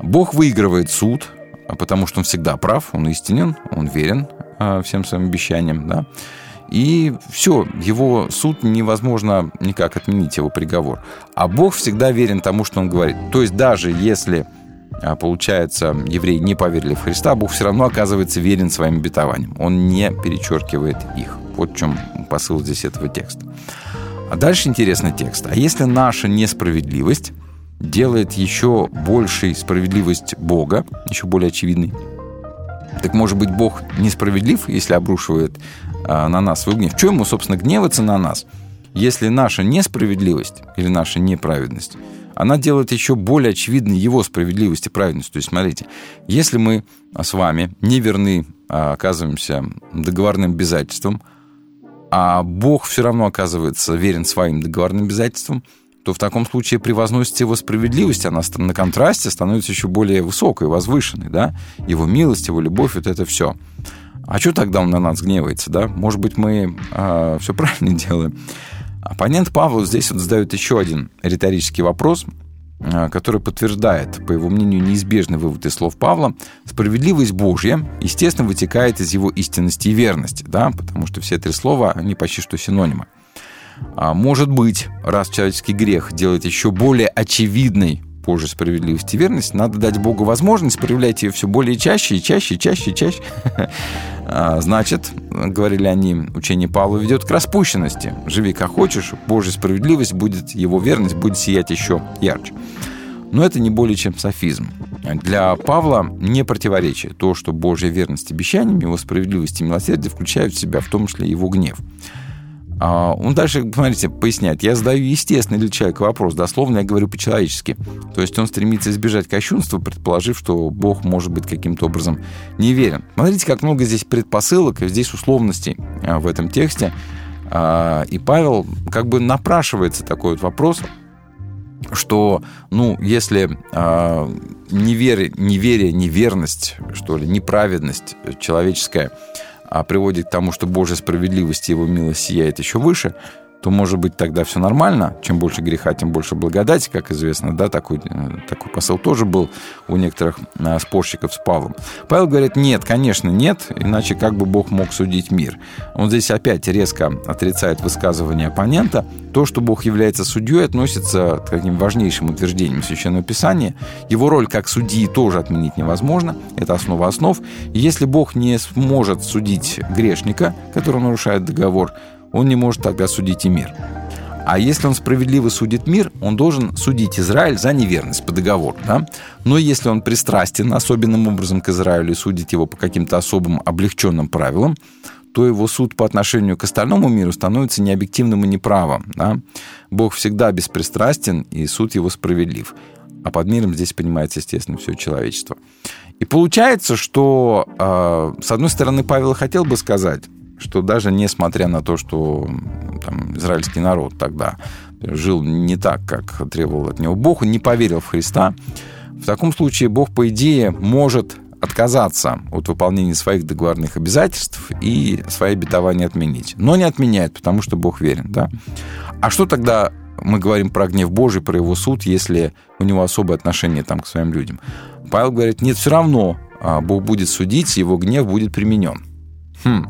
Бог выигрывает суд, а потому что он всегда прав, он истинен, он верен а, всем своим обещаниям, да. И все, его суд невозможно никак отменить, его приговор. А Бог всегда верен тому, что он говорит. То есть даже если а, получается, евреи не поверили в Христа, Бог все равно оказывается верен своим обетованиям. Он не перечеркивает их. Вот в чем посыл здесь этого текста. А дальше интересный текст. А если наша несправедливость делает еще большей справедливость Бога, еще более очевидной, так может быть Бог несправедлив, если обрушивает на нас свой гнев? Чего ему, собственно, гневаться на нас, если наша несправедливость или наша неправедность она делает еще более очевидной его справедливость и праведность. То есть, смотрите, если мы с вами не верны, а оказываемся договорным обязательствам, а Бог все равно оказывается верен своим договорным обязательствам, то в таком случае превозносится его справедливость, она на контрасте становится еще более высокой, возвышенной, да? Его милость, его любовь, вот это все. А что тогда он на нас гневается, да? Может быть, мы а, все правильно делаем? Оппонент Павла здесь вот задает еще один риторический вопрос, э, который подтверждает, по его мнению, неизбежный вывод из слов Павла. Справедливость Божья, естественно, вытекает из его истинности и верности, да, потому что все три слова, они почти что синонимы. А может быть, раз человеческий грех делает еще более очевидной позже справедливость и верность, надо дать Богу возможность проявлять ее все более чаще и чаще, и чаще, и чаще. А, значит, говорили они, учение Павла ведет к распущенности. Живи как хочешь, Божья справедливость будет, его верность будет сиять еще ярче. Но это не более чем софизм. Для Павла не противоречие то, что Божья верность обещаниям, его справедливость и милосердие включают в себя в том числе его гнев. А, он дальше, смотрите, поясняет. Я задаю естественный для человека вопрос, дословно я говорю по-человечески. То есть он стремится избежать кощунства, предположив, что Бог может быть каким-то образом неверен. Смотрите, как много здесь предпосылок и здесь условностей а, в этом тексте. А, и Павел как бы напрашивается такой вот вопрос, что, ну, если э, неверие, неверность, что ли, неправедность человеческая а приводит к тому, что Божья справедливость и его милость сияет еще выше, то, может быть, тогда все нормально. Чем больше греха, тем больше благодати, как известно. Да, такой, э, такой посыл тоже был у некоторых э, спорщиков с Павлом. Павел говорит, нет, конечно, нет, иначе как бы Бог мог судить мир. Он здесь опять резко отрицает высказывание оппонента. То, что Бог является судьей, относится к таким важнейшим утверждениям Священного Писания. Его роль как судьи тоже отменить невозможно. Это основа основ. Если Бог не сможет судить грешника, который нарушает договор, он не может тогда судить и мир. А если он справедливо судит мир, он должен судить Израиль за неверность по договору. Да? Но если он пристрастен особенным образом к Израилю и судит его по каким-то особым облегченным правилам, то его суд по отношению к остальному миру становится необъективным и неправым. Да? Бог всегда беспристрастен, и суд его справедлив. А под миром здесь понимается, естественно, все человечество. И получается, что, э, с одной стороны, Павел хотел бы сказать, что даже несмотря на то, что там, израильский народ тогда жил не так, как требовал от него Бог, он не поверил в Христа, в таком случае Бог, по идее, может отказаться от выполнения своих договорных обязательств и свои обетования отменить. Но не отменяет, потому что Бог верен. Да? А что тогда мы говорим про гнев Божий, про его суд, если у него особое отношение там, к своим людям? Павел говорит, нет, все равно а, Бог будет судить, его гнев будет применен. Хм.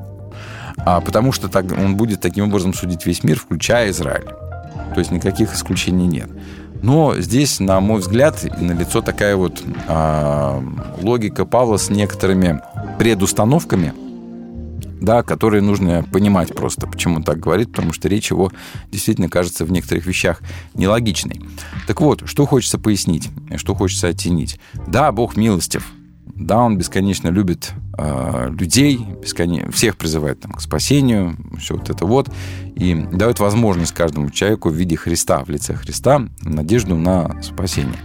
А, потому что так, он будет таким образом судить весь мир, включая Израиль. То есть никаких исключений нет. Но здесь, на мой взгляд, налицо такая вот а, логика Павла с некоторыми предустановками, да, которые нужно понимать просто, почему он так говорит, потому что речь его действительно кажется в некоторых вещах нелогичной. Так вот, что хочется пояснить, что хочется оттенить. Да, Бог милостив, да, он бесконечно любит э, людей, бесконечно, всех призывает там, к спасению, все вот это вот, и дает возможность каждому человеку в виде Христа, в лице Христа, надежду на спасение.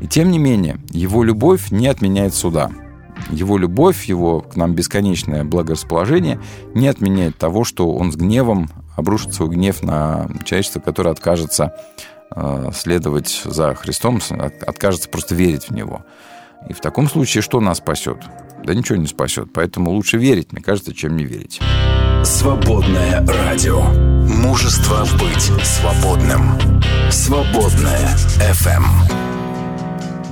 И тем не менее, его любовь не отменяет суда. Его любовь, его к нам бесконечное благорасположение не отменяет того, что он с гневом обрушит свой гнев на человечество, которое откажется э, следовать за Христом, откажется просто верить в Него. И в таком случае что нас спасет? Да ничего не спасет. Поэтому лучше верить, мне кажется, чем не верить. Свободное радио. Мужество быть свободным. Свободное FM.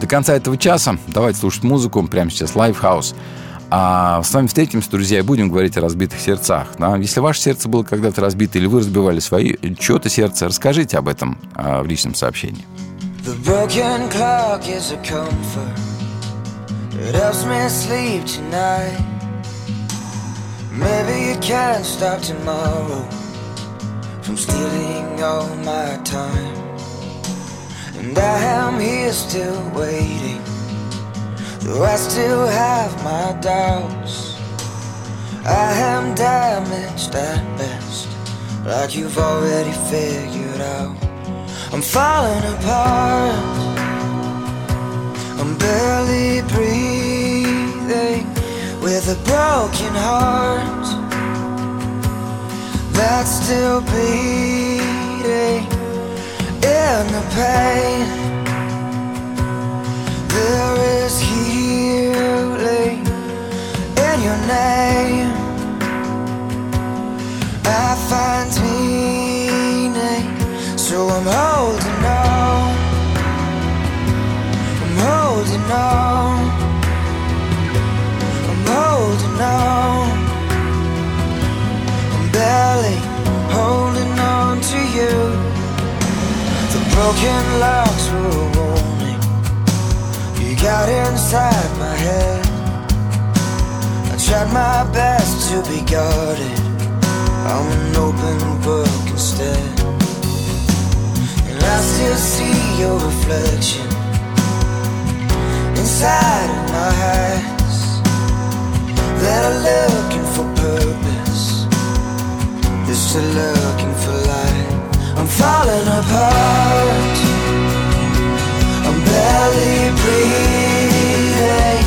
До конца этого часа давайте слушать музыку. Прямо сейчас Lifehouse. А с вами встретимся, друзья, и будем говорить о разбитых сердцах. Да? Если ваше сердце было когда-то разбито, или вы разбивали свои, чье-то сердце, расскажите об этом а, в личном сообщении. The broken clock is a comfort. It helps me sleep tonight. Maybe it can stop tomorrow from stealing all my time. And I am here still waiting, though I still have my doubts. I am damaged at best, like you've already figured out. I'm falling apart. I'm barely breathing with a broken heart that's still beating in the pain. There is healing in your name. I find meaning, so I'm holding I'm holding on. I'm barely holding on to you. The broken locks were a warning. You got inside my head. I tried my best to be guarded. I'm an open book instead. And I still see your reflection inside of my eyes that are looking for purpose, just are looking for light. I'm falling apart. I'm barely breathing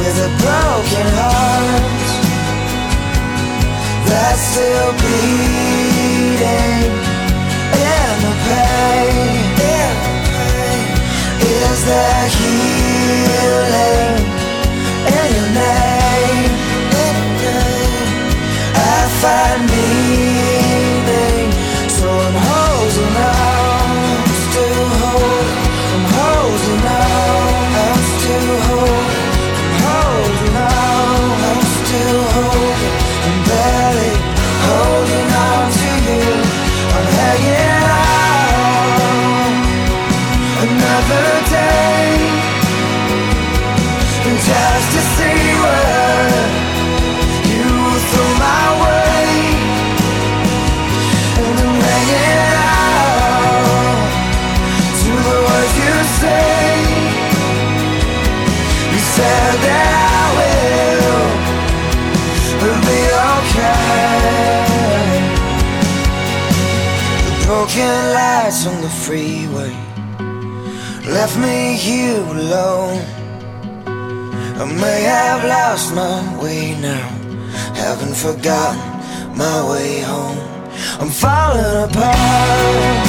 with a broken heart that's still bleeding Is the healing in your name? I find On the freeway left me here alone. I may have lost my way now, haven't forgotten my way home. I'm falling apart,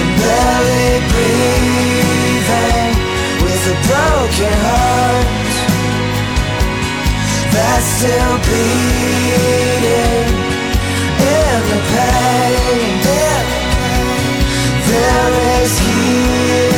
I'm barely breathing with a broken heart that's still bleeding in the pain. There is healing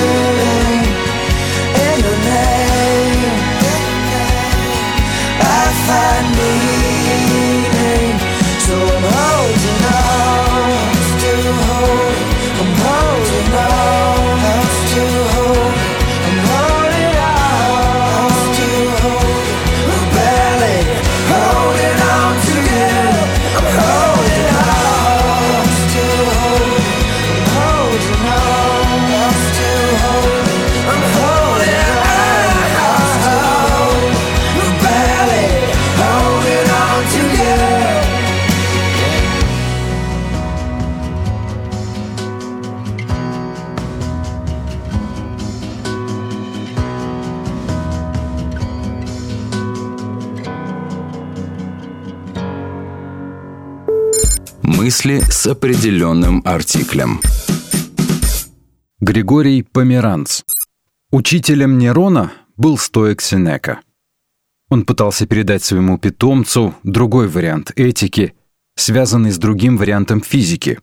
Мысли с определенным артиклем. Григорий Померанц. Учителем Нерона был стоик Сенека. Он пытался передать своему питомцу другой вариант этики, связанный с другим вариантом физики.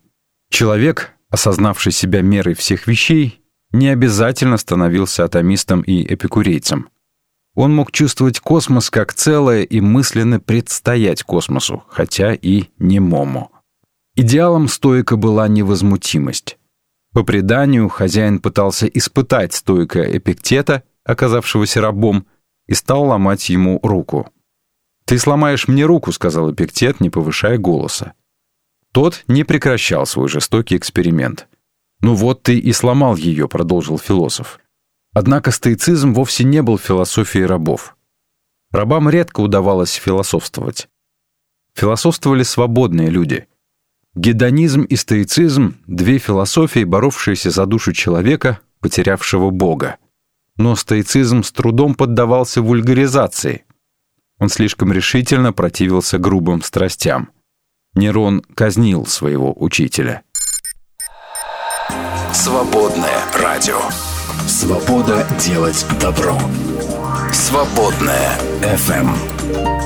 Человек, осознавший себя мерой всех вещей, не обязательно становился атомистом и эпикурейцем. Он мог чувствовать космос как целое и мысленно предстоять космосу, хотя и немому. Идеалом стоика была невозмутимость. По преданию, хозяин пытался испытать стоика Эпиктета, оказавшегося рабом, и стал ломать ему руку. «Ты сломаешь мне руку», — сказал Эпиктет, не повышая голоса. Тот не прекращал свой жестокий эксперимент. «Ну вот ты и сломал ее», — продолжил философ. Однако стоицизм вовсе не был философией рабов. Рабам редко удавалось философствовать. Философствовали свободные люди. Гедонизм и стоицизм — две философии, боровшиеся за душу человека, потерявшего Бога. Но стоицизм с трудом поддавался вульгаризации. Он слишком решительно противился грубым страстям. Нерон казнил своего учителя. Свободное радио. Свобода делать добро. Свободное FM.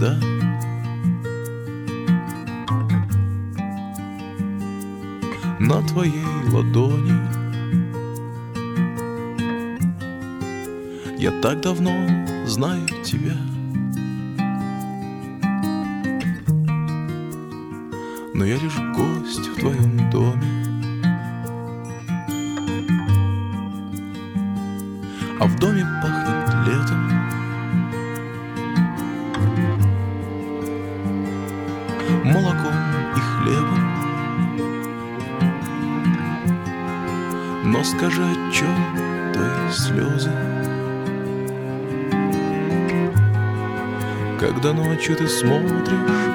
И Ночью ты смотришь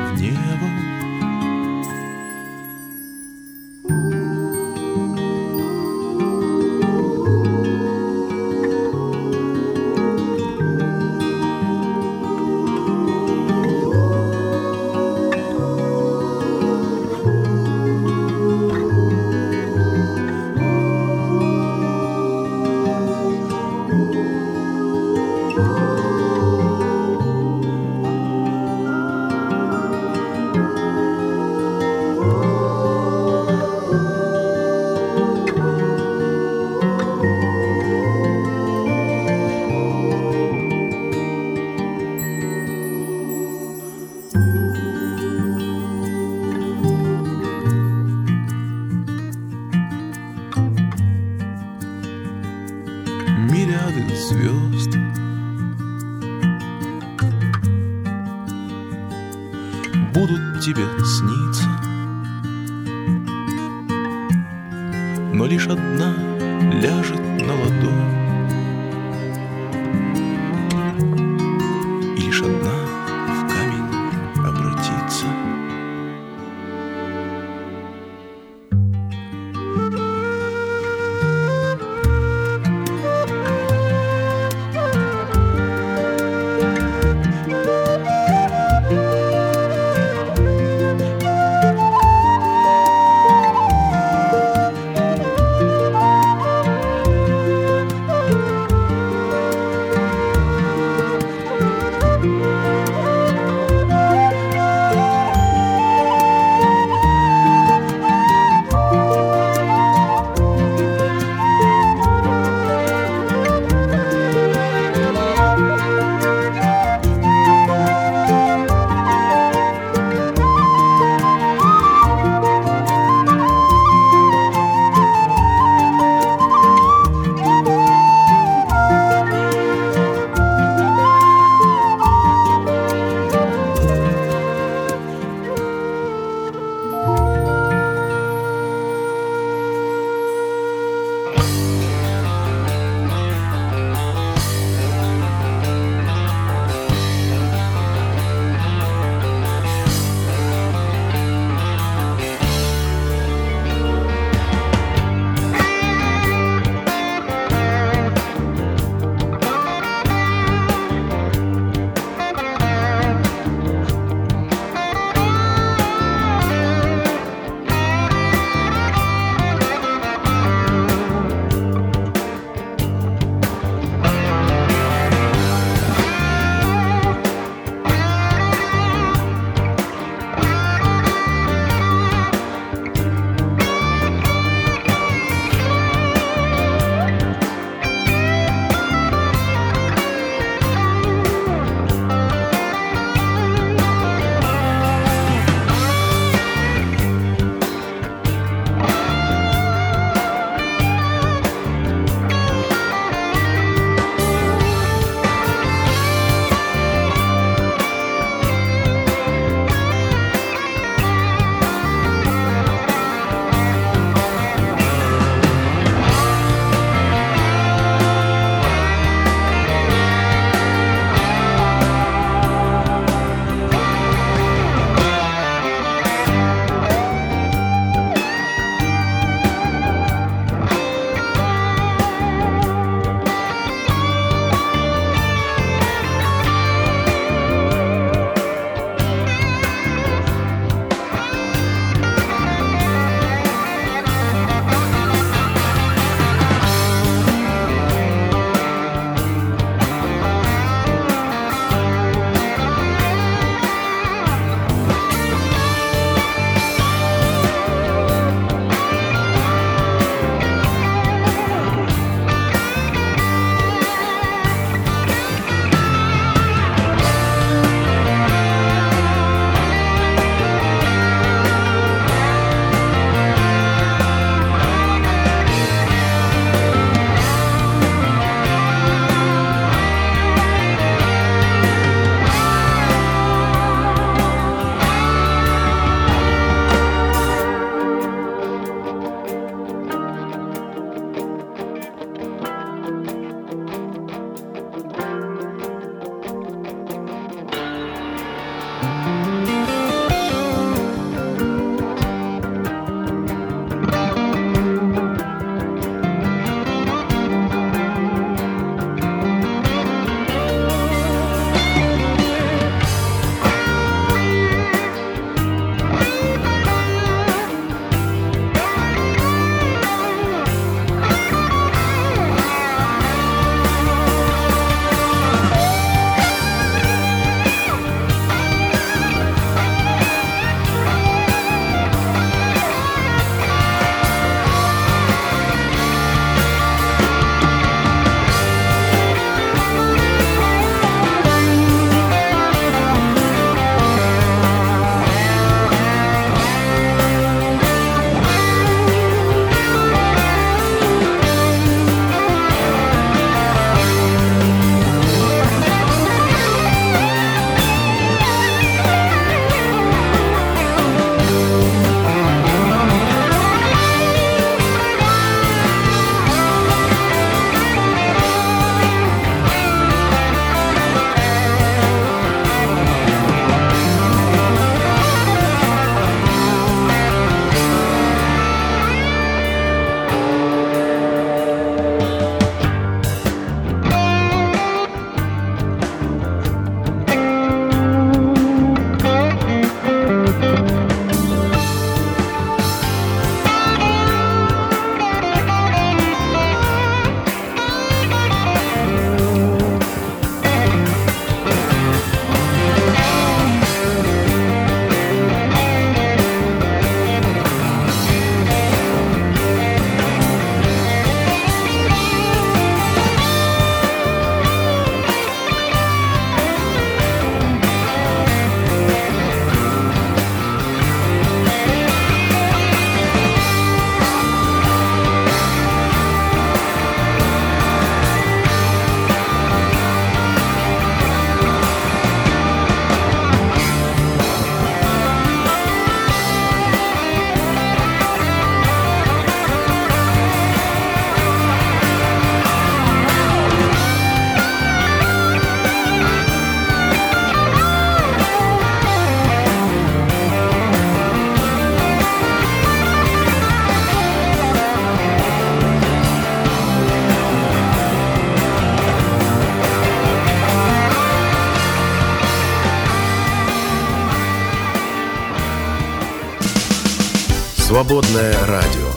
Свободное радио.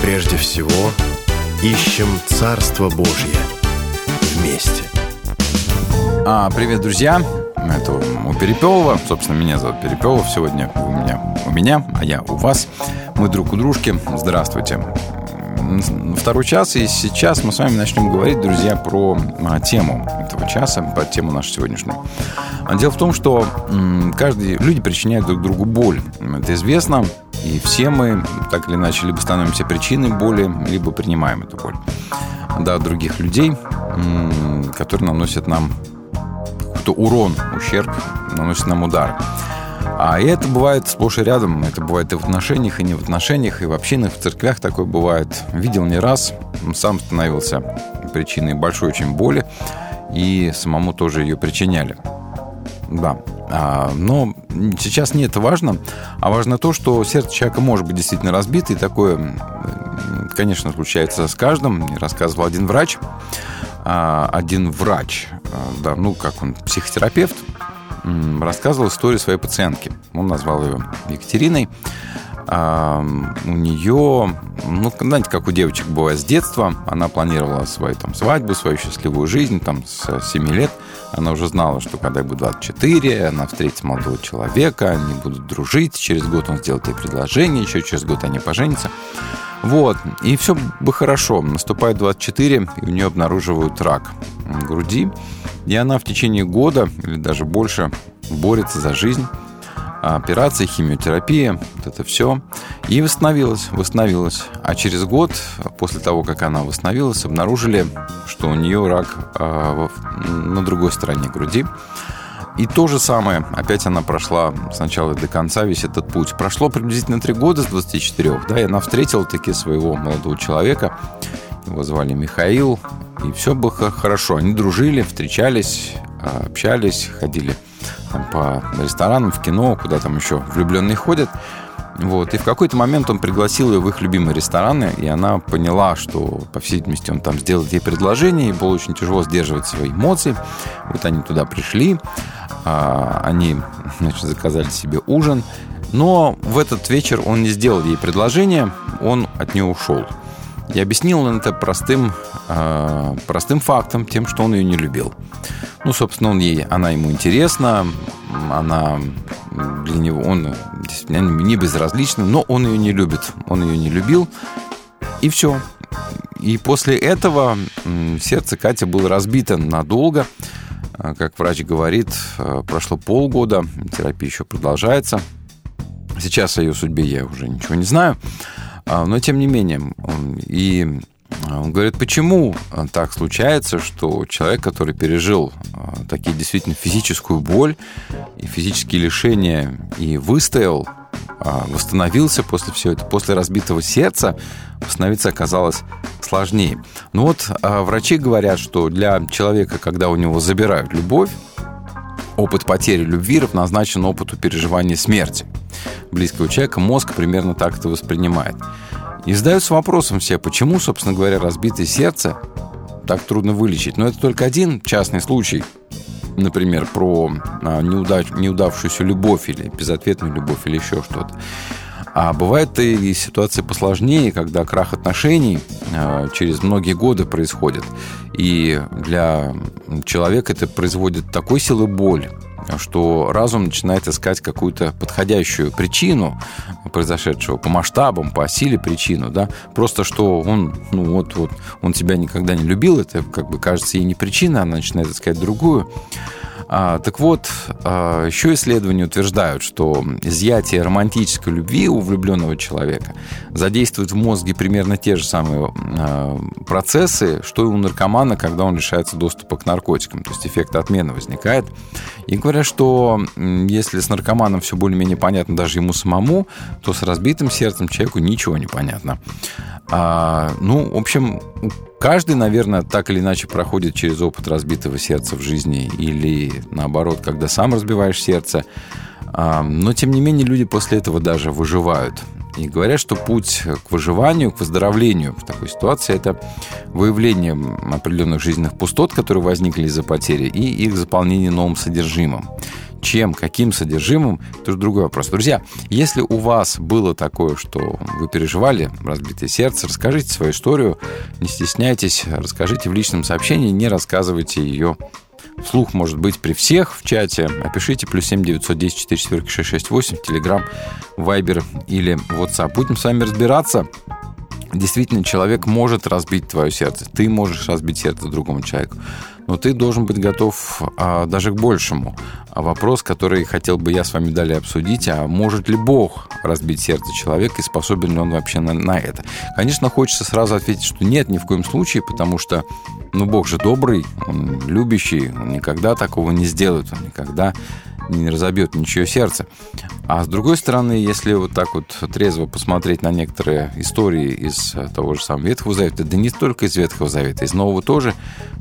Прежде всего, ищем Царство Божье вместе. А, привет, друзья. Это у Перепелова. Собственно, меня зовут Перепелов. Сегодня у меня, у меня, а я у вас. Мы друг у дружки. Здравствуйте. Второй час, и сейчас мы с вами начнем говорить, друзья, про а, тему этого часа, по тему нашу сегодняшнюю. Дело в том, что каждый, люди причиняют друг другу боль. Это известно, и все мы так или иначе либо становимся причиной боли, либо принимаем эту боль да, других людей, которые наносят нам какой-то урон, ущерб, наносят нам удар. А это бывает сплошь и рядом. Это бывает и в отношениях, и не в отношениях, и в общинах, в церквях такое бывает. Видел не раз. Сам становился причиной большой очень боли. И самому тоже ее причиняли. Да. А, но сейчас не это важно, а важно то, что сердце человека может быть действительно разбито, и такое, конечно, случается с каждым. Мне рассказывал один врач, а, один врач, а, да, ну, как он, психотерапевт, рассказывал историю своей пациентки. Он назвал ее Екатериной. А, у нее, ну, знаете, как у девочек бывает с детства, она планировала свою там свадьбу, свою счастливую жизнь, там, с 7 лет. Она уже знала, что когда ей будет 24, она встретит молодого человека, они будут дружить, через год он сделает ей предложение, еще через год они поженятся. Вот, и все бы хорошо. Наступает 24, и у нее обнаруживают рак груди. И она в течение года или даже больше борется за жизнь. Операции, химиотерапия, вот это все. И восстановилась, восстановилась. А через год, после того, как она восстановилась, обнаружили, что у нее рак э, на другой стороне груди. И то же самое, опять она прошла сначала до конца весь этот путь. Прошло приблизительно три года с 24, да, и она встретила таки своего молодого человека, его звали Михаил, и все было хорошо. Они дружили, встречались, а, общались, ходили по ресторанам, в кино, куда там еще влюбленные ходят. Вот. И в какой-то момент он пригласил ее в их любимые рестораны, и она поняла, что, по всей видимости, он там сделает ей предложение, и было очень тяжело сдерживать свои эмоции. Вот они туда пришли, а, они значит, заказали себе ужин, но в этот вечер он не сделал ей предложение, он от нее ушел. И объяснил он это простым, э, простым фактом, тем, что он ее не любил. Ну, собственно, он ей, она ему интересна, она для него, он не безразлична, но он ее не любит. Он ее не любил, и все. И после этого сердце Кати было разбито надолго. А, как врач говорит, э, прошло полгода, терапия еще продолжается. Сейчас о ее судьбе я уже ничего не знаю. А, но тем не менее, и а, он говорит, почему так случается, что человек, который пережил а, такие действительно физическую боль и физические лишения и выстоял, восстановился после всего этого, после разбитого сердца, восстановиться оказалось сложнее. Ну вот врачи говорят, что для человека, когда у него забирают любовь, опыт потери любви равнозначен опыту переживания смерти близкого человека, мозг примерно так это воспринимает. И задаются вопросом все, почему, собственно говоря, разбитое сердце так трудно вылечить. Но это только один частный случай, например, про а, неудач, неудавшуюся любовь или безответную любовь или еще что-то. А бывает и ситуации посложнее, когда крах отношений а, через многие годы происходит. И для человека это производит такой силы боль, что разум начинает искать какую-то подходящую причину произошедшего по масштабам, по силе причину, да, просто что он, ну вот, вот, он тебя никогда не любил, это как бы кажется ей не причина, она начинает искать другую. А, так вот, а, еще исследования утверждают, что изъятие романтической любви у влюбленного человека задействует в мозге примерно те же самые а, процессы, что и у наркомана, когда он лишается доступа к наркотикам. То есть эффект отмены возникает. И говорят, что если с наркоманом все более-менее понятно даже ему самому, то с разбитым сердцем человеку ничего не понятно. Ну, в общем, Каждый, наверное, так или иначе проходит через опыт разбитого сердца в жизни или наоборот, когда сам разбиваешь сердце. А, но, тем не менее, люди после этого даже выживают. И говорят, что путь к выживанию, к выздоровлению в такой ситуации – это выявление определенных жизненных пустот, которые возникли из-за потери, и их заполнение новым содержимым. Чем, каким содержимым, это уже другой вопрос. Друзья, если у вас было такое, что вы переживали разбитое сердце, расскажите свою историю, не стесняйтесь, расскажите в личном сообщении, не рассказывайте ее Вслух может быть при всех в чате. Напишите плюс 7 910 4 4 668 в Телеграм, Вайбер или WhatsApp. Будем с вами разбираться действительно человек может разбить твое сердце. Ты можешь разбить сердце другому человеку. Но ты должен быть готов а, даже к большему. А вопрос, который хотел бы я с вами далее обсудить, а может ли Бог разбить сердце человека и способен ли он вообще на, на это? Конечно, хочется сразу ответить, что нет, ни в коем случае, потому что ну, Бог же добрый, он любящий, он никогда такого не сделает, он никогда не разобьет ничье сердце. А с другой стороны, если вот так вот трезво посмотреть на некоторые истории из того же самого Ветхого Завета, да не только из Ветхого Завета, из Нового тоже,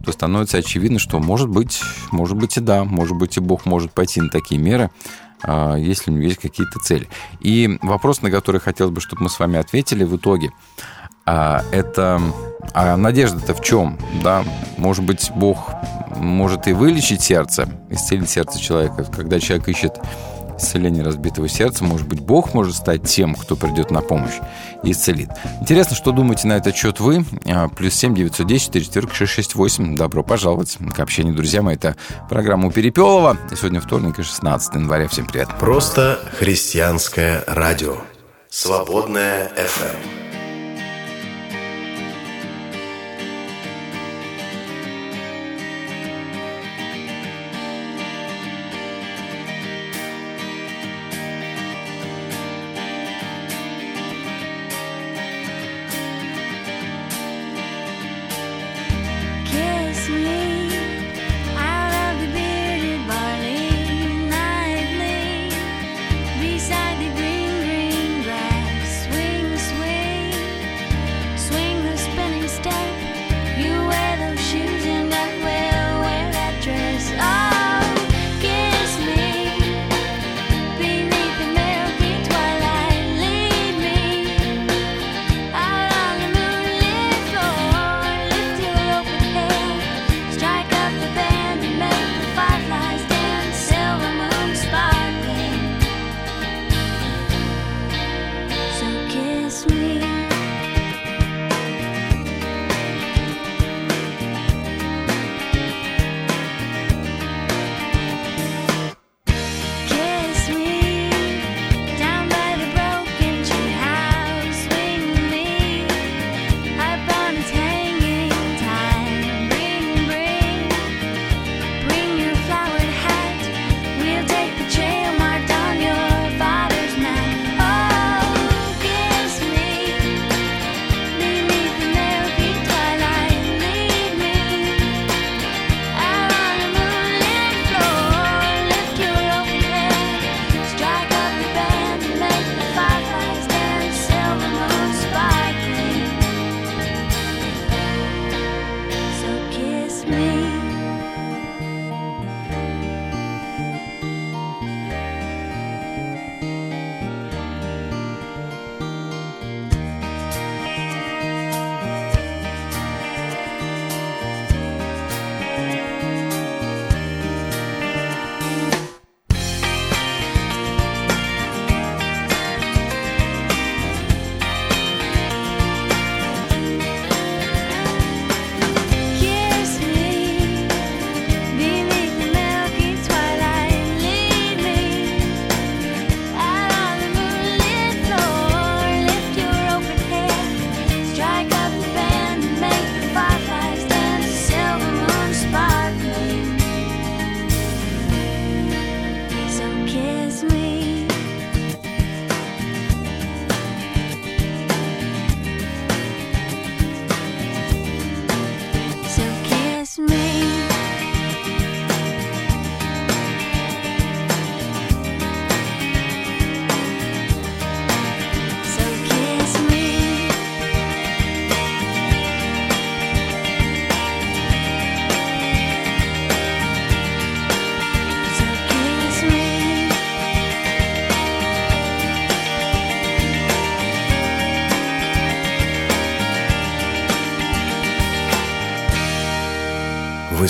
то становится очевидно, что может быть, может быть и да, может быть и Бог может пойти на такие меры, а, если у него есть какие-то цели. И вопрос, на который хотелось бы, чтобы мы с вами ответили в итоге, а, это а надежда-то в чем? Да, может быть, Бог может и вылечить сердце, исцелить сердце человека. Когда человек ищет исцеление разбитого сердца, может быть, Бог может стать тем, кто придет на помощь и исцелит. Интересно, что думаете на этот счет вы? А, плюс 7 910 44 668. Добро пожаловать к общению, друзья мои. Это программа у Перепелова. И сегодня вторник, 16 января. Всем привет. Просто христианское радио. Свободное FM.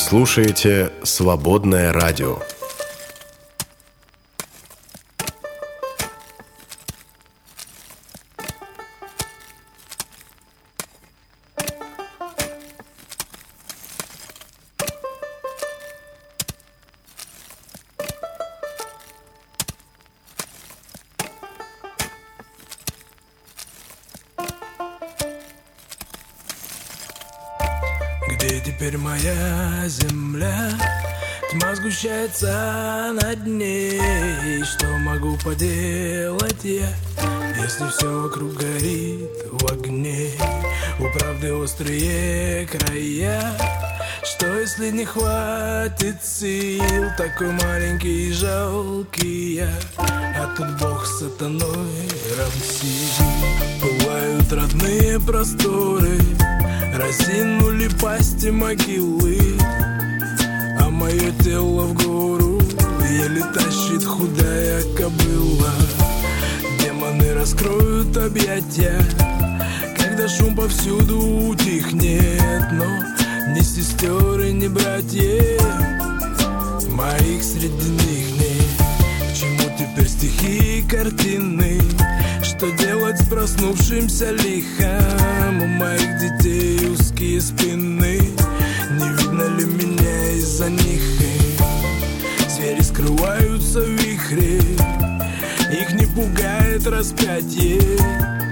Слушаете «Свободное радио». Острые края. Что если не хватит сил? Такой маленький и жалкий я. А тут Бог сатаной равсил Пылают родные просторы. Разинули пасти могилы. А мое тело в гору. Еле тащит худая кобыла. Демоны раскроют объятия Когда шум повсюду утихнет Но ни сестер и ни братьев Моих среди них нет. К чему теперь стихи и картины? Что делать с проснувшимся лихом? У моих детей узкие спины. Не видно ли меня из-за них? Звери скрываются в вихре. Их не пугает распятие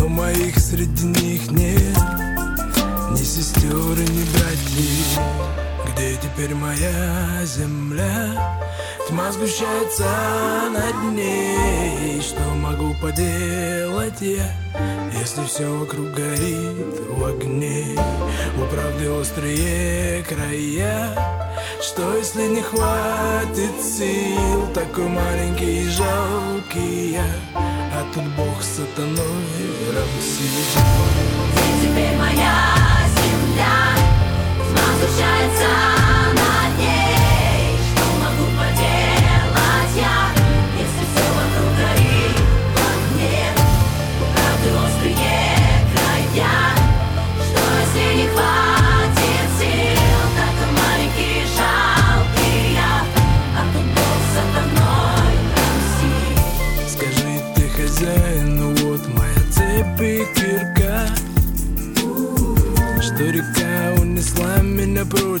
Но моих среди них нет. Ни сестер ни братьев. Где теперь моя земля? Тьма сгущается над ней. Что могу поделать я Если все вокруг горит в огне? У правды острые края Что если не хватит сил? Такой маленький и жалкий я. А тут Бог сатаной равсил Теперь моя земля Тьма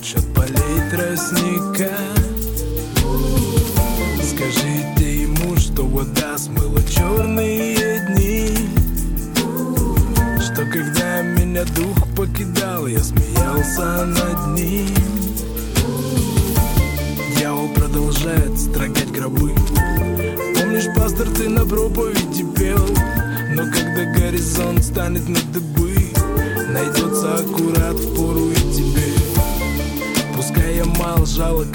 от полей тростника. Скажите ему, что вода смыла черные дни. Что когда меня дух покидал, я смеялся над ним. Дьявол продолжает строгать гробы. Помнишь, пастор, ты на проповеди пел? Но когда горизонт станет на дыбы Найдется аккурат в пору и тебе Пускай я мал, жалок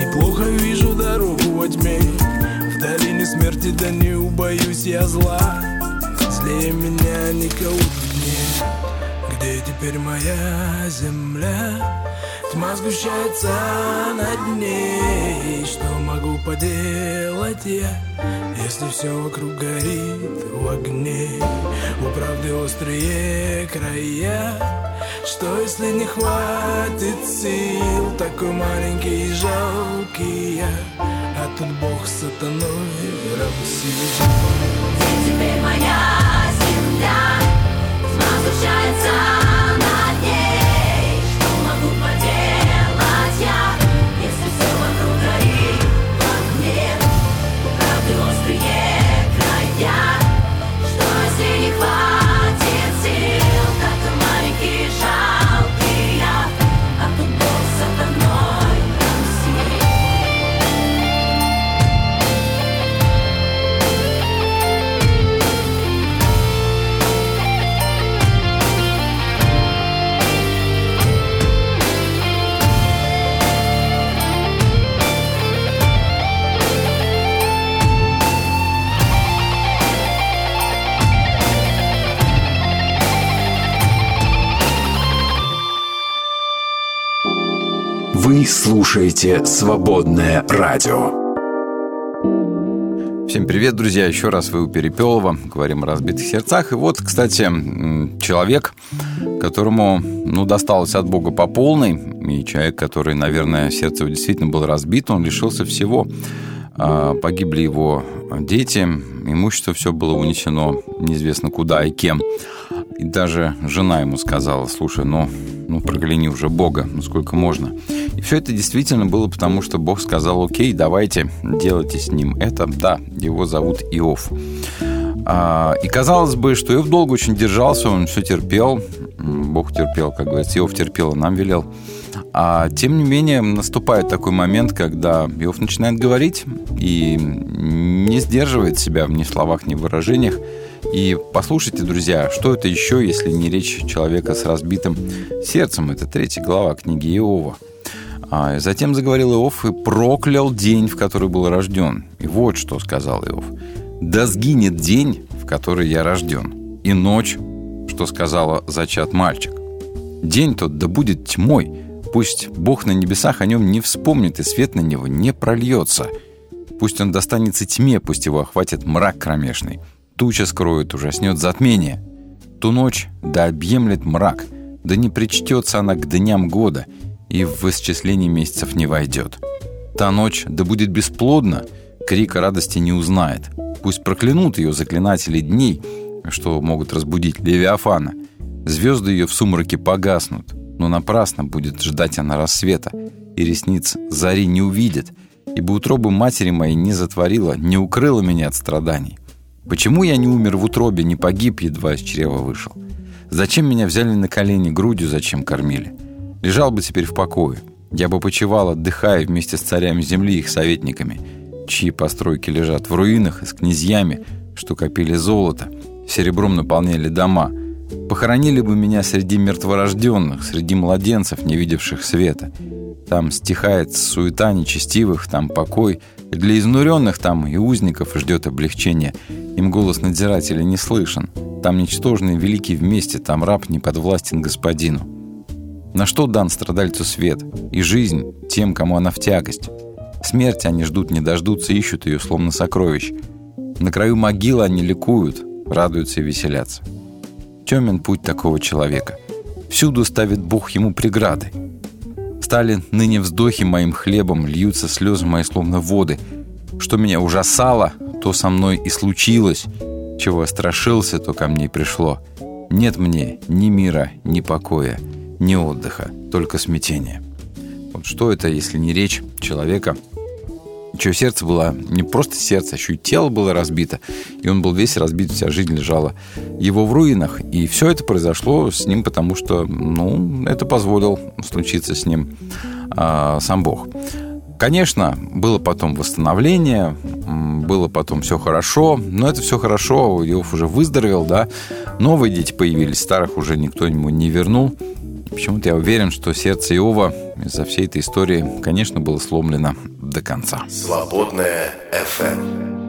и плохо вижу дорогу во тьме. В долине смерти да не убоюсь я зла. Злее меня никого нет Где теперь моя земля? Тьма сгущается над ней. Что могу поделать я Если все вокруг горит в огне? У правды острые края Что если не хватит сил? Такой маленький и жалкий я. А тут Бог сатаной равсил Теперь моя земля Тьма сгущается над ней Вы слушаете «Свободное радио». Всем привет, друзья! Еще раз вы у Перепелова. Говорим о разбитых сердцах. И вот, кстати, человек, которому ну, досталось от Бога по полной, и человек, который, наверное, сердце действительно было разбито, он лишился всего. А, Погибли его дети, имущество все было унесено неизвестно куда и кем. И даже жена ему сказала, слушай, ну, ну прокляни уже Бога, ну сколько можно. И все это действительно было потому, что Бог сказал, окей, давайте, делайте с ним это. Да, его зовут Иов. А, и казалось бы, что Иов долго очень держался, он все терпел. Бог терпел, как говорится, Иов терпел, и нам велел. А тем не менее, наступает такой момент, когда Иов начинает говорить и не сдерживает себя ни в словах, ни в выражениях. И послушайте, друзья, что это еще, если не речь человека с разбитым сердцем? Это третья глава книги Иова. А затем заговорил Иов и проклял день, в который был рожден. И вот что сказал Иов. «Да сгинет день, в который я рожден, и ночь, что сказала зачат мальчик. День тот да будет тьмой, пусть Бог на небесах о нем не вспомнит, и свет на него не прольется. Пусть он достанется тьме, пусть его охватит мрак кромешный. Туча скроет, ужаснет затмение. Ту ночь да объемлет мрак, да не причтется она к дням года, и в исчислении месяцев не войдет. Та ночь да будет бесплодна, крика радости не узнает. Пусть проклянут ее заклинатели дней, что могут разбудить Левиафана. Звезды ее в сумраке погаснут, но напрасно будет ждать она рассвета, и ресниц зари не увидит, ибо утробы матери моей не затворила, не укрыла меня от страданий. Почему я не умер в утробе, не погиб, едва из чрева вышел? Зачем меня взяли на колени, грудью зачем кормили? Лежал бы теперь в покое. Я бы почевал, отдыхая вместе с царями земли и их советниками, чьи постройки лежат в руинах и с князьями, что копили золото, серебром наполняли дома. Похоронили бы меня среди мертворожденных, среди младенцев, не видевших света. Там стихает суета нечестивых, там покой. Для изнуренных там и узников ждет облегчение. Им голос надзирателя не слышен. Там ничтожный великий вместе, там раб не подвластен господину. На что дан страдальцу свет и жизнь тем, кому она в тягость? Смерть они ждут, не дождутся, ищут ее, словно сокровищ. На краю могилы они ликуют, радуются и веселятся. Темен путь такого человека. Всюду ставит Бог ему преграды. Стали ныне вздохи моим хлебом, льются слезы мои, словно воды. Что меня ужасало, то со мной и случилось. Чего я страшился, то ко мне и пришло. Нет мне ни мира, ни покоя, ни отдыха, только смятение. Вот что это, если не речь человека, чье сердце было не просто сердце, а еще и тело было разбито, и он был весь разбит, вся жизнь лежала его в руинах. И все это произошло с ним, потому что, ну, это позволил случиться с ним а, сам Бог. Конечно, было потом восстановление, было потом все хорошо, но это все хорошо, Иов уже выздоровел, да, новые дети появились, старых уже никто ему не вернул. Почему-то я уверен, что сердце Иова из-за всей этой истории, конечно, было сломлено до конца. Свободная FM.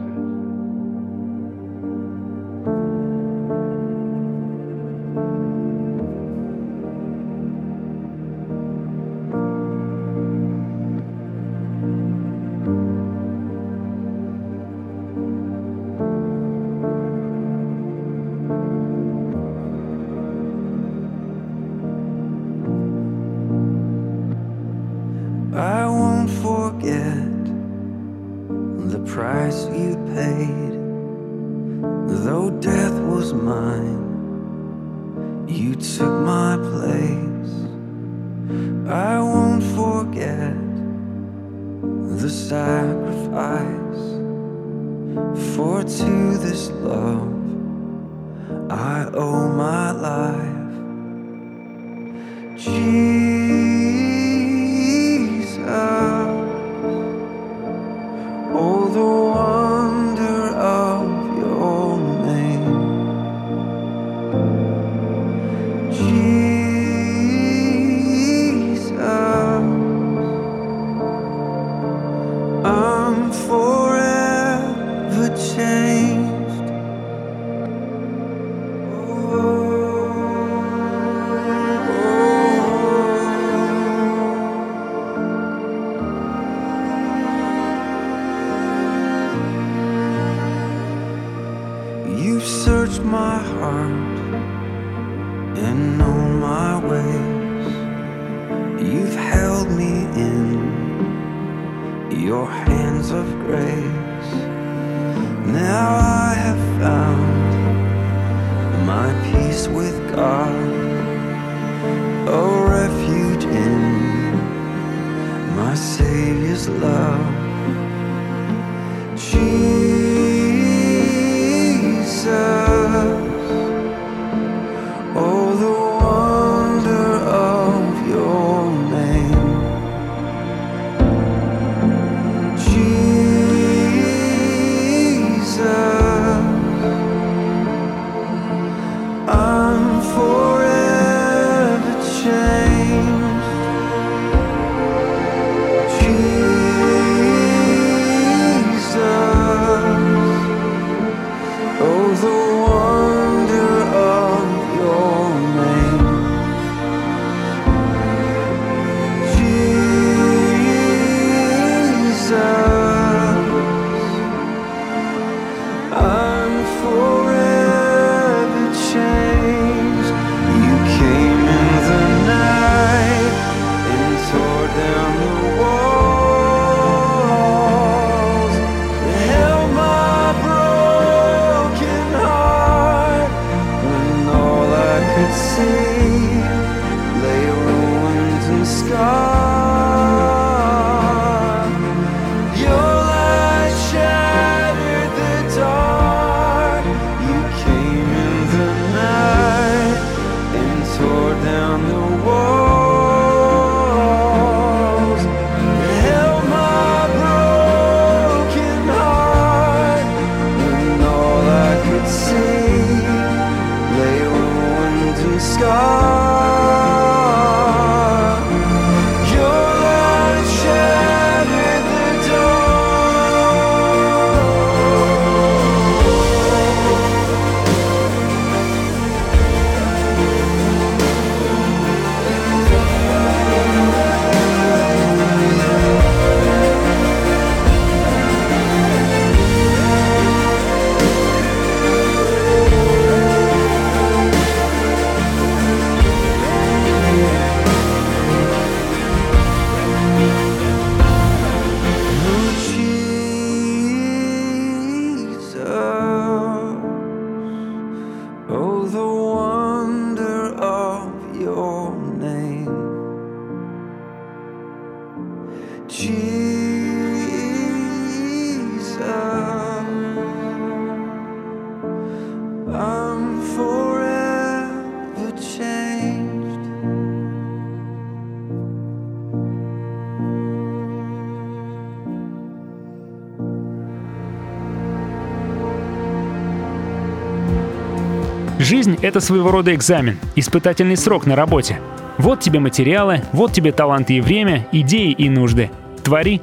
Это своего рода экзамен, испытательный срок на работе. Вот тебе материалы, вот тебе таланты и время, идеи и нужды. Твори.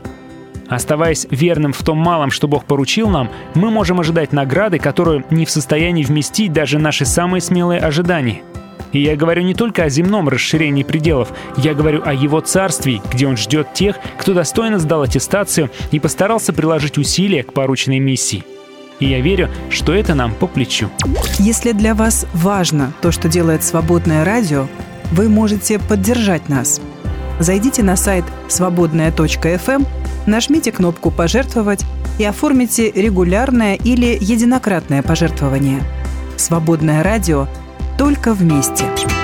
Оставаясь верным в том малом, что Бог поручил нам, мы можем ожидать награды, которую не в состоянии вместить даже наши самые смелые ожидания. И я говорю не только о земном расширении пределов, я говорю о Его царстве, где Он ждет тех, кто достойно сдал аттестацию и постарался приложить усилия к порученной миссии. И я верю, что это нам по плечу. Если для вас важно то, что делает свободное радио, вы можете поддержать нас. Зайдите на сайт свободная.фм, нажмите кнопку «Пожертвовать» и оформите регулярное или единократное пожертвование. Свободное радио только вместе. Я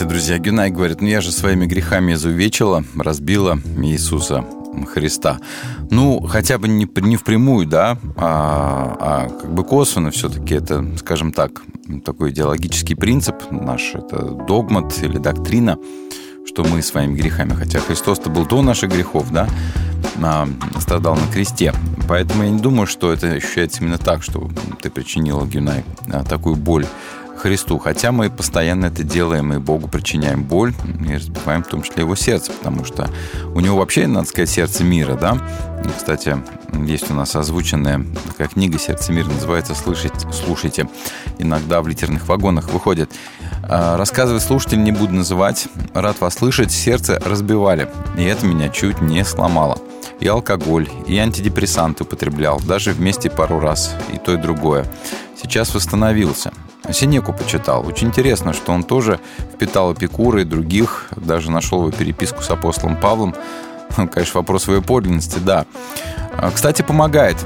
говорите, друзья. Гюнай говорит, ну я же своими грехами изувечила, разбила Иисуса Христа. Ну, хотя бы не, не впрямую, да, а, а как бы косвенно все-таки это, скажем так, такой идеологический принцип наш, это догмат или доктрина, что мы своими грехами, хотя Христос-то был до наших грехов, да, а, страдал на кресте. Поэтому я не думаю, что это ощущается именно так, что ты причинила, Гюнай, такую боль Христу. Хотя мы постоянно это делаем и Богу причиняем боль и разбиваем в том числе его сердце, потому что у него вообще, надо сказать, сердце мира, да. Кстати, есть у нас озвученная такая книга «Сердце мира», называется «Слышите, «Слушайте». Иногда в литерных вагонах выходит. А, рассказывать слушатель не буду называть. Рад вас слышать. Сердце разбивали. И это меня чуть не сломало. И алкоголь, и антидепрессанты употреблял. Даже вместе пару раз. И то, и другое. Сейчас восстановился. Синеку почитал. Очень интересно, что он тоже впитал Эпикура и других, даже нашел его переписку с апостолом Павлом. Конечно, вопрос своей подлинности, да. А, Кстати, помогает.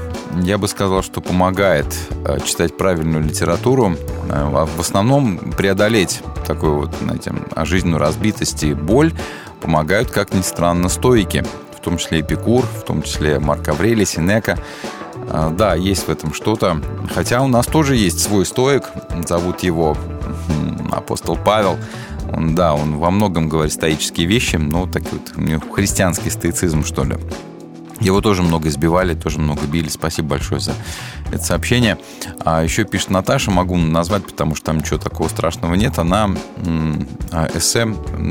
Я бы сказал, что помогает э, читать правильную литературу. Э, В основном преодолеть такую вот, знаете, жизненную разбитость и боль помогают, как ни странно, стоики. В том числе Эпикур, в том числе Марк Аврелий, Синека. А, Да, есть в этом что-то. Хотя у нас тоже есть свой стоик. Зовут его апостол Павел. Он, да, он во многом говорит стоические вещи, но так вот, у него христианский стоицизм, что ли. Его тоже много избивали, тоже много били. Спасибо большое за это сообщение. А еще пишет Наташа, могу назвать, потому что там ничего такого страшного нет. Она а, эссе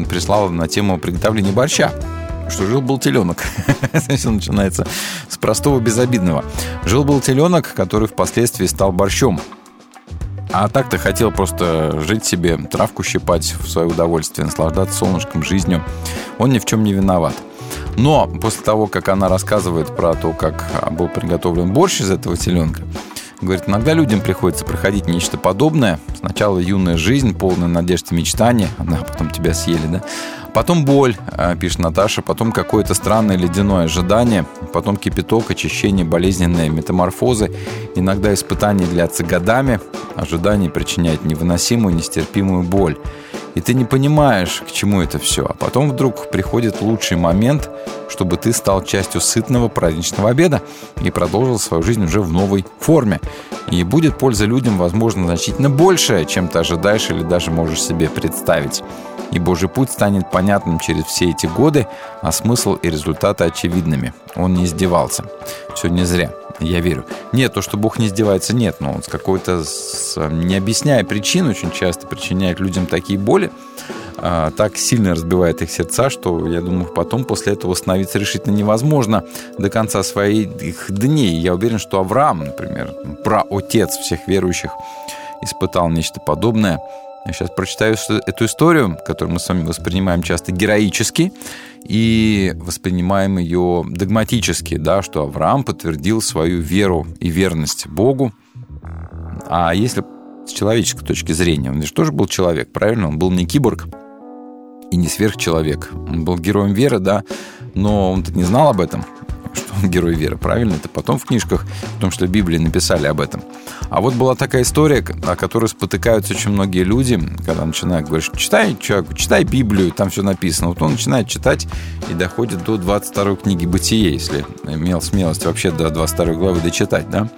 прислала на тему приготовления борща что жил-был теленок. Все начинается с простого безобидного. Жил-был теленок, который впоследствии стал борщом. А так-то хотел просто жить себе, травку щипать в свое удовольствие, наслаждаться солнышком, жизнью. Он ни в чем не виноват. Но после того, как она рассказывает про то, как был приготовлен борщ из этого теленка, говорит, иногда людям приходится проходить нечто подобное. Сначала юная жизнь, полная надежд и мечтаний, она потом тебя съели, да? Потом боль, э, пишет Наташа, потом какое-то странное ледяное ожидание, потом кипяток, очищение, болезненные метаморфозы, иногда испытания длятся годами, ожидание причиняет невыносимую, нестерпимую боль. И ты не понимаешь, к чему это все. А потом вдруг приходит лучший момент, чтобы ты стал частью сытного праздничного обеда и продолжил свою жизнь уже в новой форме. И будет польза людям, возможно, значительно большая, чем ты ожидаешь или даже можешь себе представить. И Божий путь станет понятным через все эти годы, а смысл и результаты очевидными. Он не издевался. Все не зря. Я верю. Нет, то, что Бог не издевается, нет. Но он с какой-то, с, не объясняя причин, очень часто причиняет людям такие боли, а, так сильно разбивает их сердца, что, я думаю, потом после этого восстановиться решительно невозможно до конца своих дней. Я уверен, что Авраам, например, праотец всех верующих, испытал нечто подобное. Я сейчас прочитаю эту историю, которую мы с вами воспринимаем часто героически и воспринимаем ее догматически, да, что Авраам подтвердил свою веру и верность Богу. А если с человеческой точки зрения, он же тоже был человек, правильно? Он был не киборг и не сверхчеловек. Он был героем веры, да, но он-то не знал об этом, что он герой веры, правильно? Это потом в книжках, в том в Библии, написали об этом. А вот была такая история, о которой спотыкаются очень многие люди, когда начинают говорить, читай, человеку, читай Библию, там все написано. Вот он начинает читать и доходит до 22 книги «Бытие», если имел смелость вообще до 22 главы дочитать, да?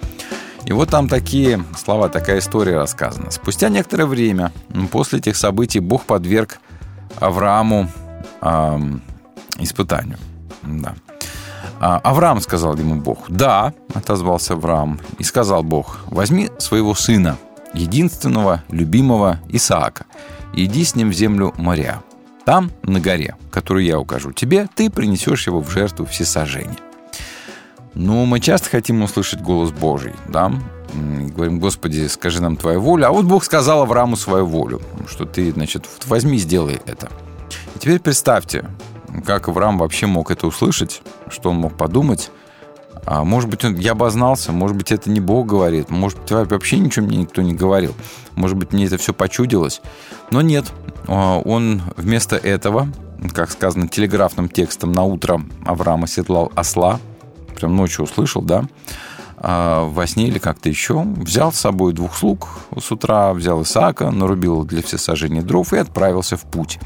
И вот там такие слова, такая история рассказана. Спустя некоторое время, после этих событий, Бог подверг Аврааму эм, испытанию. Да. А, Авраам сказал ему Бог. Да, отозвался Авраам. И сказал Бог, возьми своего сына, единственного, любимого Исаака, и иди с ним в землю моря. Там, на горе, которую я укажу тебе, ты принесешь его в жертву всесожжения. Ну, мы часто хотим услышать голос Божий, да? И говорим, Господи, скажи нам Твою волю. А вот Бог сказал Аврааму свою волю, что ты, значит, возьми, сделай это. И теперь представьте, как Авраам вообще мог это услышать, что он мог подумать. А может быть, он, я обознался, может быть, это не Бог говорит, может быть, вообще ничего мне никто не говорил, может быть, мне это все почудилось. Но нет, а, он вместо этого, как сказано телеграфным текстом, на утро Авраам оседлал осла, прям ночью услышал, да, а, во сне или как-то еще, взял с собой двух слуг с утра, взял Исаака, нарубил для всесожжения дров и отправился в путь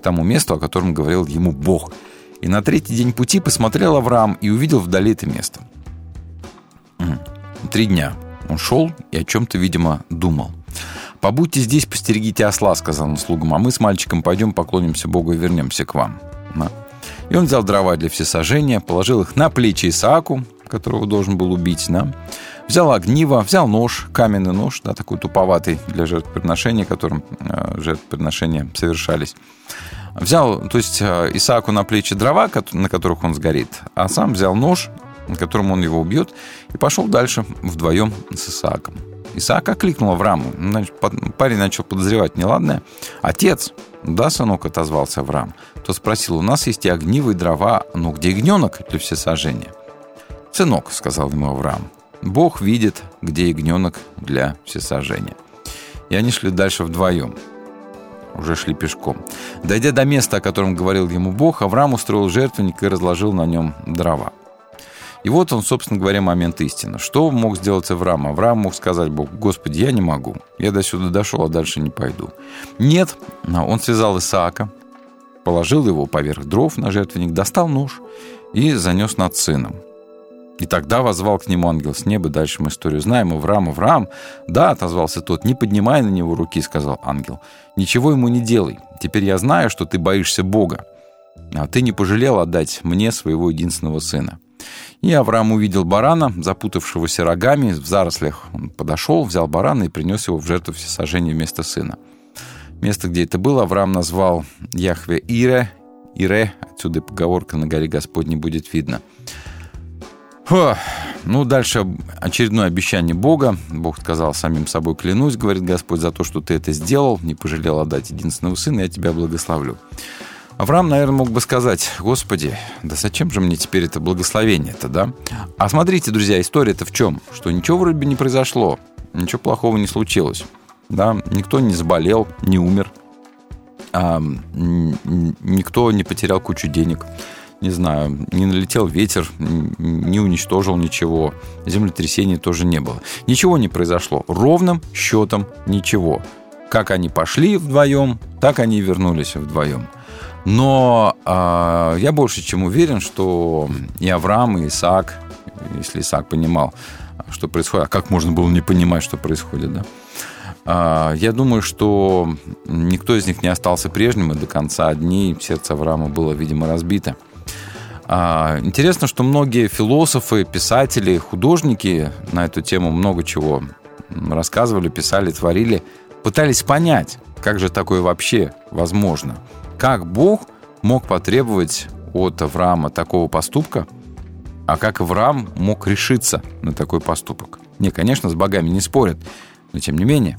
тому месту, о котором говорил ему Бог. И на третий день пути посмотрел Авраам и увидел вдали это место. Три дня он шел и о чем-то, видимо, думал. «Побудьте здесь, постерегите осла», — сказал он слугам, «а мы с мальчиком пойдем поклонимся Богу и вернемся к вам». И он взял дрова для всесожжения, положил их на плечи Исааку, которого должен был убить, да, взял огниво, взял нож, каменный нож, да, такой туповатый для жертвоприношения, которым э, жертвоприношения совершались. Взял, то есть э, Исааку на плечи дрова, на которых он сгорит, а сам взял нож, которым он его убьет, и пошел дальше вдвоем с Исааком. Исаак окликнул Аврааму. Парень начал подозревать неладное. «Отец!» «Да, сынок», — отозвался Авраам. То спросил, «У нас есть и огнивые дрова, но где ягненок для всесожжения?» «Сынок», — сказал ему Авраам, «Бог видит, где ягненок для всесожжения». И они шли дальше вдвоем. Уже шли пешком. Дойдя до места, о котором говорил ему Бог, Авраам устроил жертвенник и разложил на нем дрова. И вот он, собственно говоря, момент истины. Что мог сделать Авраам? Авраам мог сказать Богу, Господи, я не могу. Я до сюда дошел, а дальше не пойду. Нет, он связал Исаака, положил его поверх дров на жертвенник, достал нож и занес над сыном. И тогда возвал к нему ангел с неба. Дальше мы историю знаем. Авраам, Авраам. Да, отозвался тот. Не поднимай на него руки, сказал ангел. Ничего ему не делай. Теперь я знаю, что ты боишься Бога. А ты не пожалел отдать мне своего единственного сына. И Авраам увидел барана, запутавшегося рогами в зарослях. Он подошел, взял барана и принес его в жертву всесожжения вместо сына. Место, где это было, Авраам назвал Яхве Ире. Ире, отсюда поговорка «на горе Господней будет видно». Фу. Ну, дальше очередное обещание Бога. Бог сказал самим собой, клянусь, говорит Господь, за то, что ты это сделал, не пожалел отдать единственного сына, я тебя благословлю. Авраам, наверное, мог бы сказать, Господи, да зачем же мне теперь это благословение-то, да? А смотрите, друзья, история-то в чем? Что ничего вроде бы не произошло, ничего плохого не случилось, да? Никто не заболел, не умер, а, никто не потерял кучу денег, не знаю, не налетел ветер, не уничтожил ничего, землетрясений тоже не было. Ничего не произошло, ровным счетом ничего. Как они пошли вдвоем, так они и вернулись вдвоем. Но э, я больше чем уверен, что и Авраам, и Исаак, если Исаак понимал, что происходит, а как можно было не понимать, что происходит, да? Э, я думаю, что никто из них не остался прежним, и до конца дней сердце Авраама было, видимо, разбито. Э, интересно, что многие философы, писатели, художники на эту тему много чего рассказывали, писали, творили, пытались понять, как же такое вообще возможно – как Бог мог потребовать от Авраама такого поступка, а как Авраам мог решиться на такой поступок? Не, конечно, с богами не спорят, но тем не менее.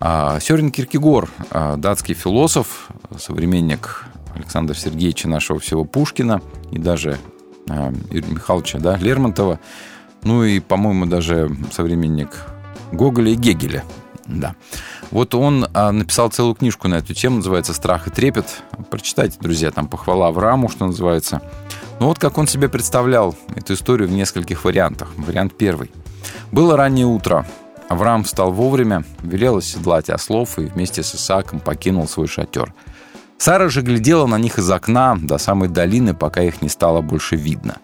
А, Сёрен Киркегор, а, датский философ, современник Александра Сергеевича нашего всего Пушкина и даже а, Юрия Михайловича да, Лермонтова, ну и, по-моему, даже современник Гоголя и Гегеля. Да. Вот он а, написал целую книжку на эту тему, называется «Страх и трепет». Прочитайте, друзья, там похвала Аврааму, что называется. Ну вот как он себе представлял эту историю в нескольких вариантах. Вариант первый. Было раннее утро. Авраам встал вовремя, велел оседлать ослов и вместе с Исааком покинул свой шатер. Сара же глядела на них из окна до самой долины, пока их не стало больше видно.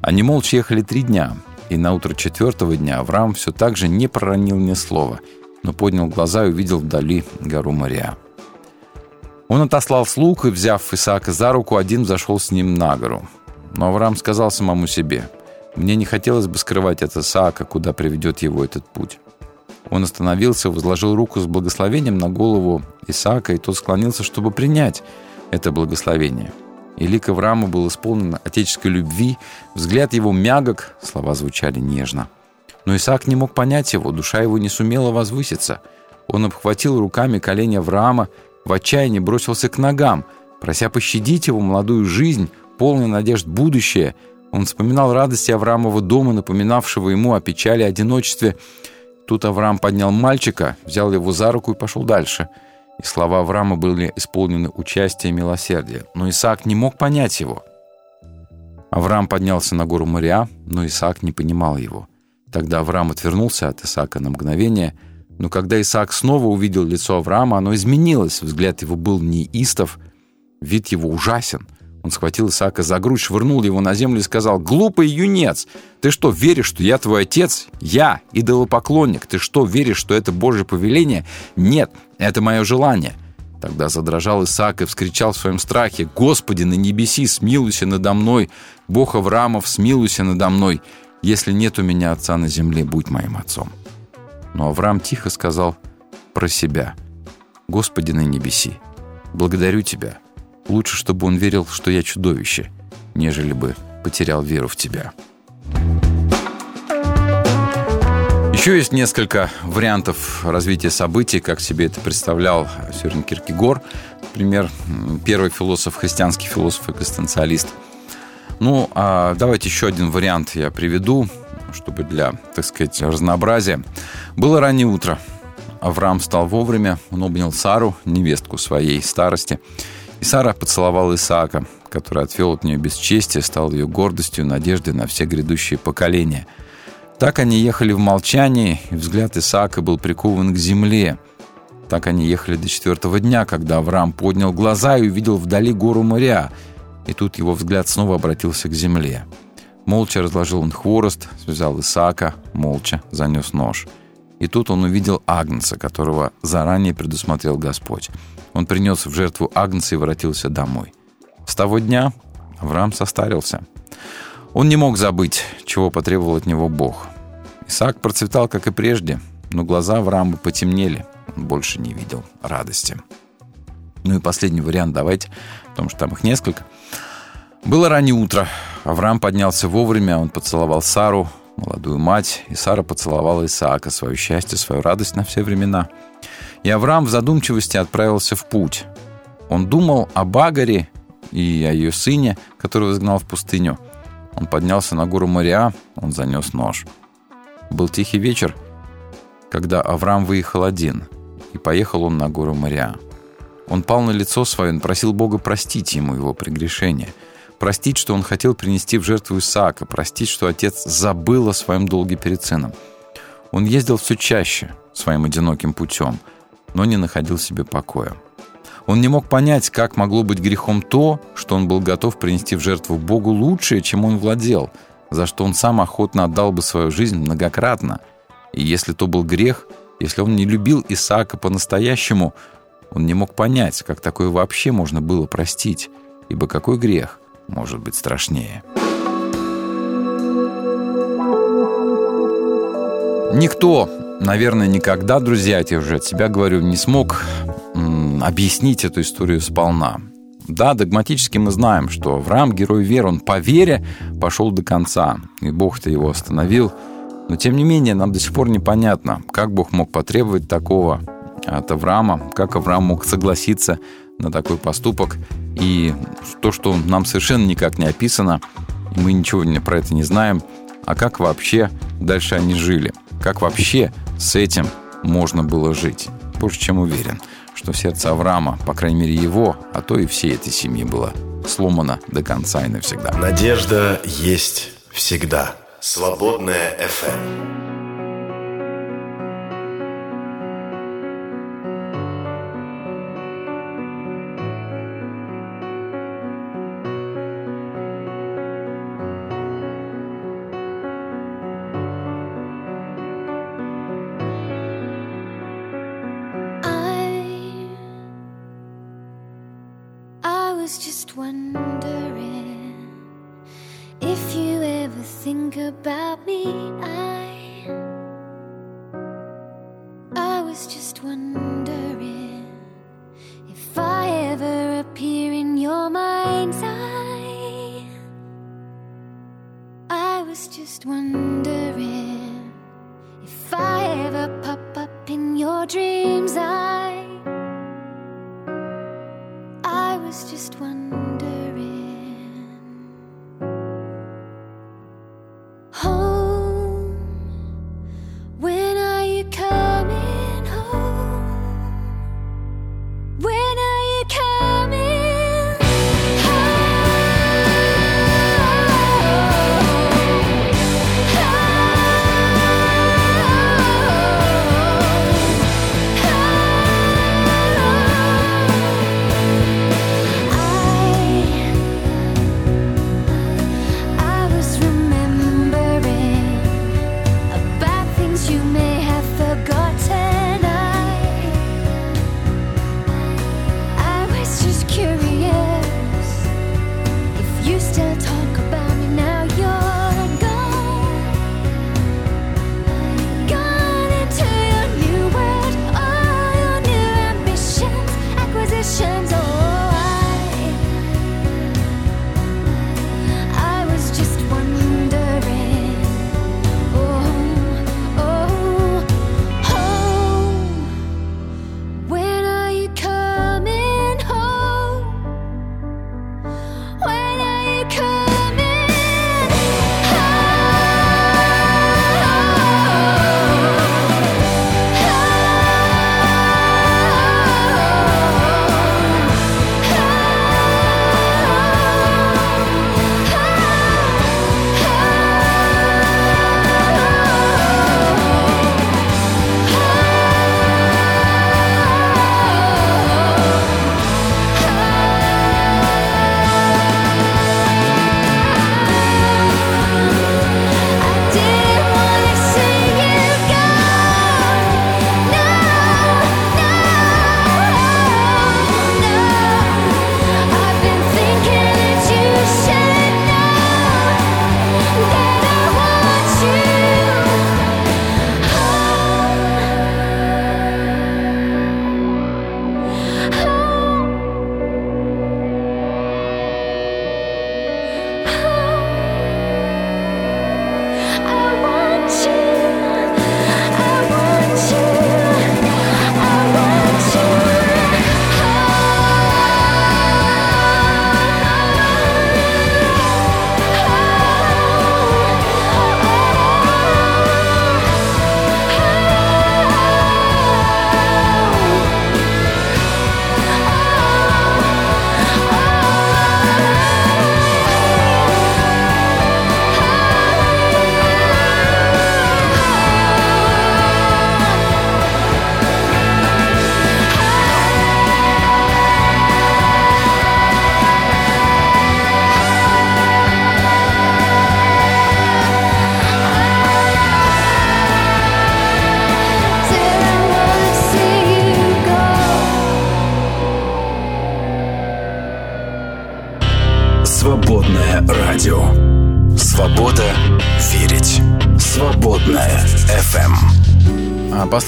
Они молча ехали три дня, и на утро четвертого дня Авраам все так же не проронил ни слова – но поднял глаза и увидел вдали гору Мария. Он отослал слуг и, взяв Исаака за руку, один зашел с ним на гору. Но Авраам сказал самому себе, «Мне не хотелось бы скрывать от Исаака, куда приведет его этот путь». Он остановился, возложил руку с благословением на голову Исаака, и тот склонился, чтобы принять это благословение. И лик Авраама был исполнен отеческой любви, взгляд его мягок, слова звучали нежно – но Исаак не мог понять его, душа его не сумела возвыситься. Он обхватил руками колени Авраама, в отчаянии бросился к ногам, прося пощадить его молодую жизнь, полную надежд будущее. Он вспоминал радости Авраамова дома, напоминавшего ему о печали и одиночестве. Тут Авраам поднял мальчика, взял его за руку и пошел дальше. И слова Авраама были исполнены участия и милосердия. Но Исаак не мог понять его. Авраам поднялся на гору Мориа, но Исаак не понимал его. Тогда Авраам отвернулся от Исаака на мгновение, но когда Исаак снова увидел лицо Авраама, оно изменилось. Взгляд его был неистов, вид его ужасен. Он схватил Исаака за грудь, швырнул его на землю и сказал, «Глупый юнец! Ты что, веришь, что я твой отец? Я идолопоклонник. Ты что, веришь, что это Божье повеление? Нет, это мое желание». Тогда задрожал Исаак и вскричал в своем страхе, «Господи, на небеси, смилуйся надо мной! Бог Авраамов, смилуйся надо мной! Если нет у меня отца на земле, будь моим отцом!» Но Авраам тихо сказал про себя, «Господи на небеси, благодарю Тебя, Лучше, чтобы он верил, что я чудовище, нежели бы потерял веру в тебя. Еще есть несколько вариантов развития событий, как себе это представлял Сёрен Киркегор, например, первый философ, христианский философ, экзистенциалист. Ну, а давайте еще один вариант я приведу, чтобы для, так сказать, разнообразия. Было раннее утро. Авраам встал вовремя, он обнял Сару, невестку своей старости, и Сара поцеловала Исаака, который отвел от нее бесчестие, стал ее гордостью, надеждой на все грядущие поколения. Так они ехали в молчании, и взгляд Исаака был прикован к земле. Так они ехали до четвертого дня, когда Авраам поднял глаза и увидел вдали гору моря, и тут его взгляд снова обратился к земле. Молча разложил он хворост, связал Исаака, молча занес нож. И тут он увидел Агнца, которого заранее предусмотрел Господь. Он принес в жертву Агнца и воротился домой. С того дня Авраам состарился. Он не мог забыть, чего потребовал от него Бог. Исаак процветал, как и прежде, но глаза Авраама потемнели. Он больше не видел радости. Ну и последний вариант давайте, потому что там их несколько. Было раннее утро. Авраам поднялся вовремя, он поцеловал Сару, молодую мать, и Сара поцеловала Исаака, свое счастье, свою радость на все времена – и Авраам в задумчивости отправился в путь. Он думал о Багаре и о ее сыне, которого изгнал в пустыню. Он поднялся на гору Мориа, он занес нож. Был тихий вечер, когда Авраам выехал один, и поехал он на гору Мориа. Он пал на лицо свое, он просил Бога простить ему его прегрешение, простить, что он хотел принести в жертву Исаака, простить, что отец забыл о своем долге перед сыном. Он ездил все чаще своим одиноким путем – но не находил себе покоя. Он не мог понять, как могло быть грехом то, что он был готов принести в жертву Богу лучшее, чем он владел, за что он сам охотно отдал бы свою жизнь многократно. И если то был грех, если он не любил Исаака по-настоящему, он не мог понять, как такое вообще можно было простить, ибо какой грех может быть страшнее. Никто наверное, никогда, друзья, я уже от себя говорю, не смог объяснить эту историю сполна. Да, догматически мы знаем, что Авраам, герой веры, он по вере пошел до конца, и Бог-то его остановил. Но, тем не менее, нам до сих пор непонятно, как Бог мог потребовать такого от Авраама, как Авраам мог согласиться на такой поступок. И то, что нам совершенно никак не описано, мы ничего про это не знаем, а как вообще дальше они жили, как вообще с этим можно было жить. Больше чем уверен, что сердце Авраама, по крайней мере его, а то и всей этой семьи было сломано до конца и навсегда. Надежда есть всегда. Свободная FM.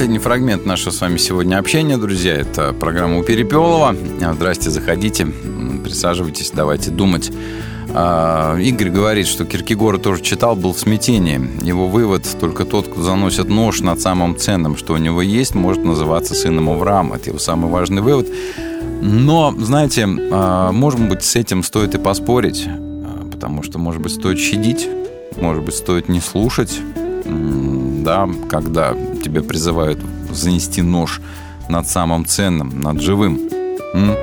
Последний фрагмент нашего с вами сегодня общения, друзья, это программа у Перепелова. Здрасте, заходите, присаживайтесь, давайте думать. А, Игорь говорит, что Киркегора тоже читал, был в смятении. Его вывод – только тот, кто заносит нож над самым ценным, что у него есть, может называться сыном Авраама. Это его самый важный вывод. Но, знаете, а, может быть, с этим стоит и поспорить, а, потому что, может быть, стоит щадить, может быть, стоит не слушать, да, когда тебя призывают занести нож над самым ценным, над живым. М?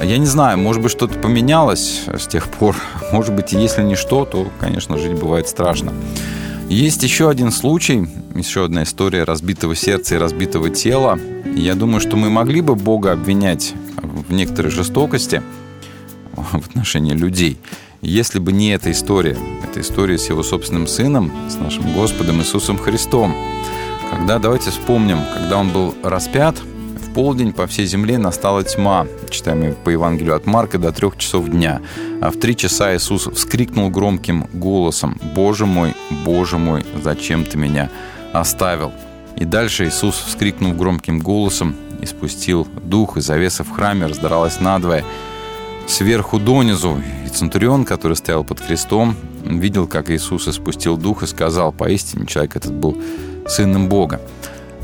Я не знаю, может быть, что-то поменялось с тех пор. Может быть, если не что, то, конечно, жить бывает страшно. Есть еще один случай, еще одна история разбитого сердца и разбитого тела. Я думаю, что мы могли бы Бога обвинять в некоторой жестокости в отношении людей, если бы не эта история. Эта история с его собственным сыном, с нашим Господом Иисусом Христом. Когда, давайте вспомним, когда он был распят, в полдень по всей земле настала тьма. Читаем по Евангелию от Марка до трех часов дня. А в три часа Иисус вскрикнул громким голосом «Боже мой, Боже мой, зачем ты меня оставил?» И дальше Иисус, вскрикнув громким голосом, испустил дух, и завеса в храме раздралась надвое сверху донизу. И Центурион, который стоял под крестом, видел, как Иисус испустил дух и сказал, поистине человек этот был сыном Бога.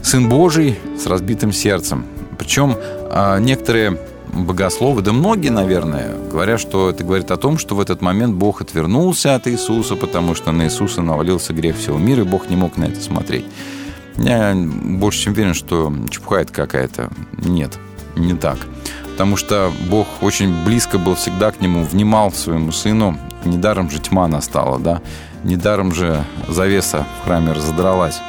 Сын Божий с разбитым сердцем. Причем а, некоторые богословы, да многие, наверное, говорят, что это говорит о том, что в этот момент Бог отвернулся от Иисуса, потому что на Иисуса навалился грех всего мира, и Бог не мог на это смотреть. Я больше чем уверен, что чепуха это какая-то. Нет, не так. Потому что Бог очень близко был всегда к нему, внимал своему сыну. Недаром же тьма настала, да? Недаром же завеса в храме разодралась.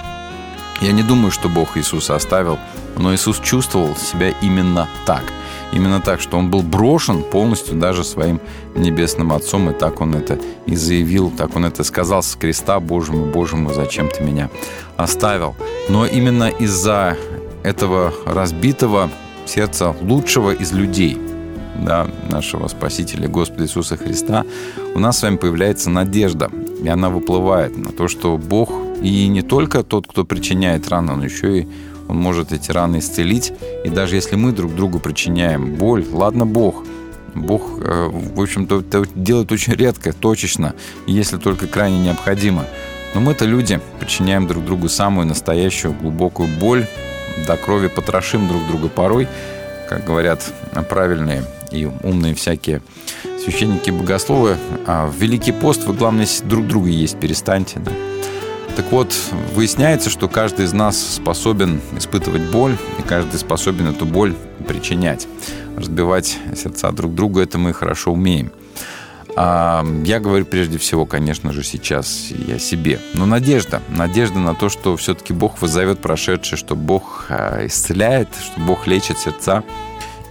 Я не думаю, что Бог Иисуса оставил, но Иисус чувствовал себя именно так. Именно так, что он был брошен полностью даже своим небесным Отцом, и так он это и заявил, так он это сказал с креста, Боже мой, зачем ты меня оставил? Но именно из-за этого разбитого сердца лучшего из людей, да, нашего Спасителя Господа Иисуса Христа, у нас с вами появляется надежда, и она выплывает на то, что Бог и не только тот, кто причиняет раны, но еще и Он может эти раны исцелить. И даже если мы друг другу причиняем боль, ладно Бог, Бог, э, в общем-то, это делает очень редко, точечно, если только крайне необходимо. Но мы-то люди причиняем друг другу самую настоящую глубокую боль, до крови потрошим друг друга порой, как говорят правильные и умные всякие священники богословы. А в Великий пост вы, главное, друг друга есть перестаньте. Да? Так вот, выясняется, что каждый из нас способен испытывать боль, и каждый способен эту боль причинять. Разбивать сердца друг другу, это мы хорошо умеем. А я говорю прежде всего, конечно же, сейчас и о себе. Но надежда. Надежда на то, что все-таки Бог вызовет прошедшее, что Бог а, исцеляет, что Бог лечит сердца.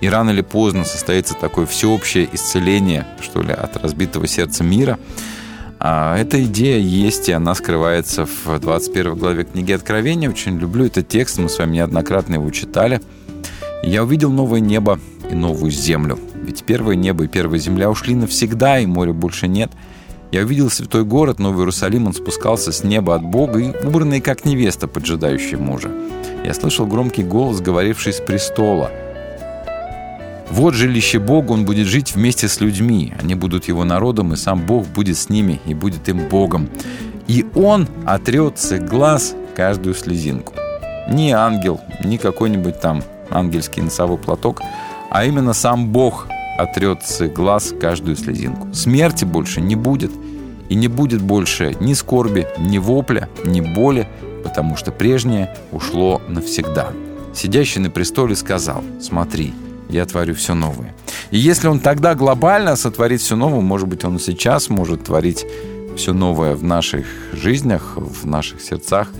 И рано или поздно состоится такое всеобщее исцеление, что ли, от разбитого сердца мира. А эта идея есть, и она скрывается в 21 главе книги Откровения. Очень люблю этот текст, мы с вами неоднократно его читали. «Я увидел новое небо и новую землю. Ведь первое небо и первая земля ушли навсегда, и моря больше нет. Я увидел святой город, Новый Иерусалим, он спускался с неба от Бога, и убранный как невеста, поджидающая мужа. Я слышал громкий голос, говоривший с престола. Вот жилище Бога, Он будет жить вместе с людьми. Они будут Его народом, и сам Бог будет с ними и будет им Богом. И Он отрет глаз каждую слезинку. Не ангел, не какой-нибудь там ангельский носовой платок, а именно сам Бог отрет глаз каждую слезинку. Смерти больше не будет. И не будет больше ни скорби, ни вопля, ни боли, потому что прежнее ушло навсегда. Сидящий на престоле сказал, смотри, я творю все новое. И если он тогда глобально сотворит все новое, может быть, он сейчас может творить все новое в наших жизнях, в наших сердцах,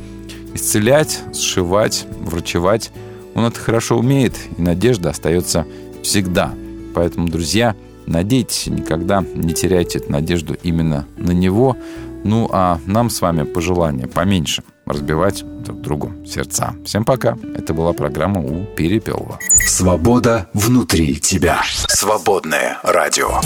исцелять, сшивать, врачевать. Он это хорошо умеет, и надежда остается всегда. Поэтому, друзья, надейтесь, никогда не теряйте эту надежду именно на него. Ну, а нам с вами пожелание поменьше разбивать друг другу сердца. Всем пока. Это была программа у Перепелова. Свобода внутри тебя. Свободное радио.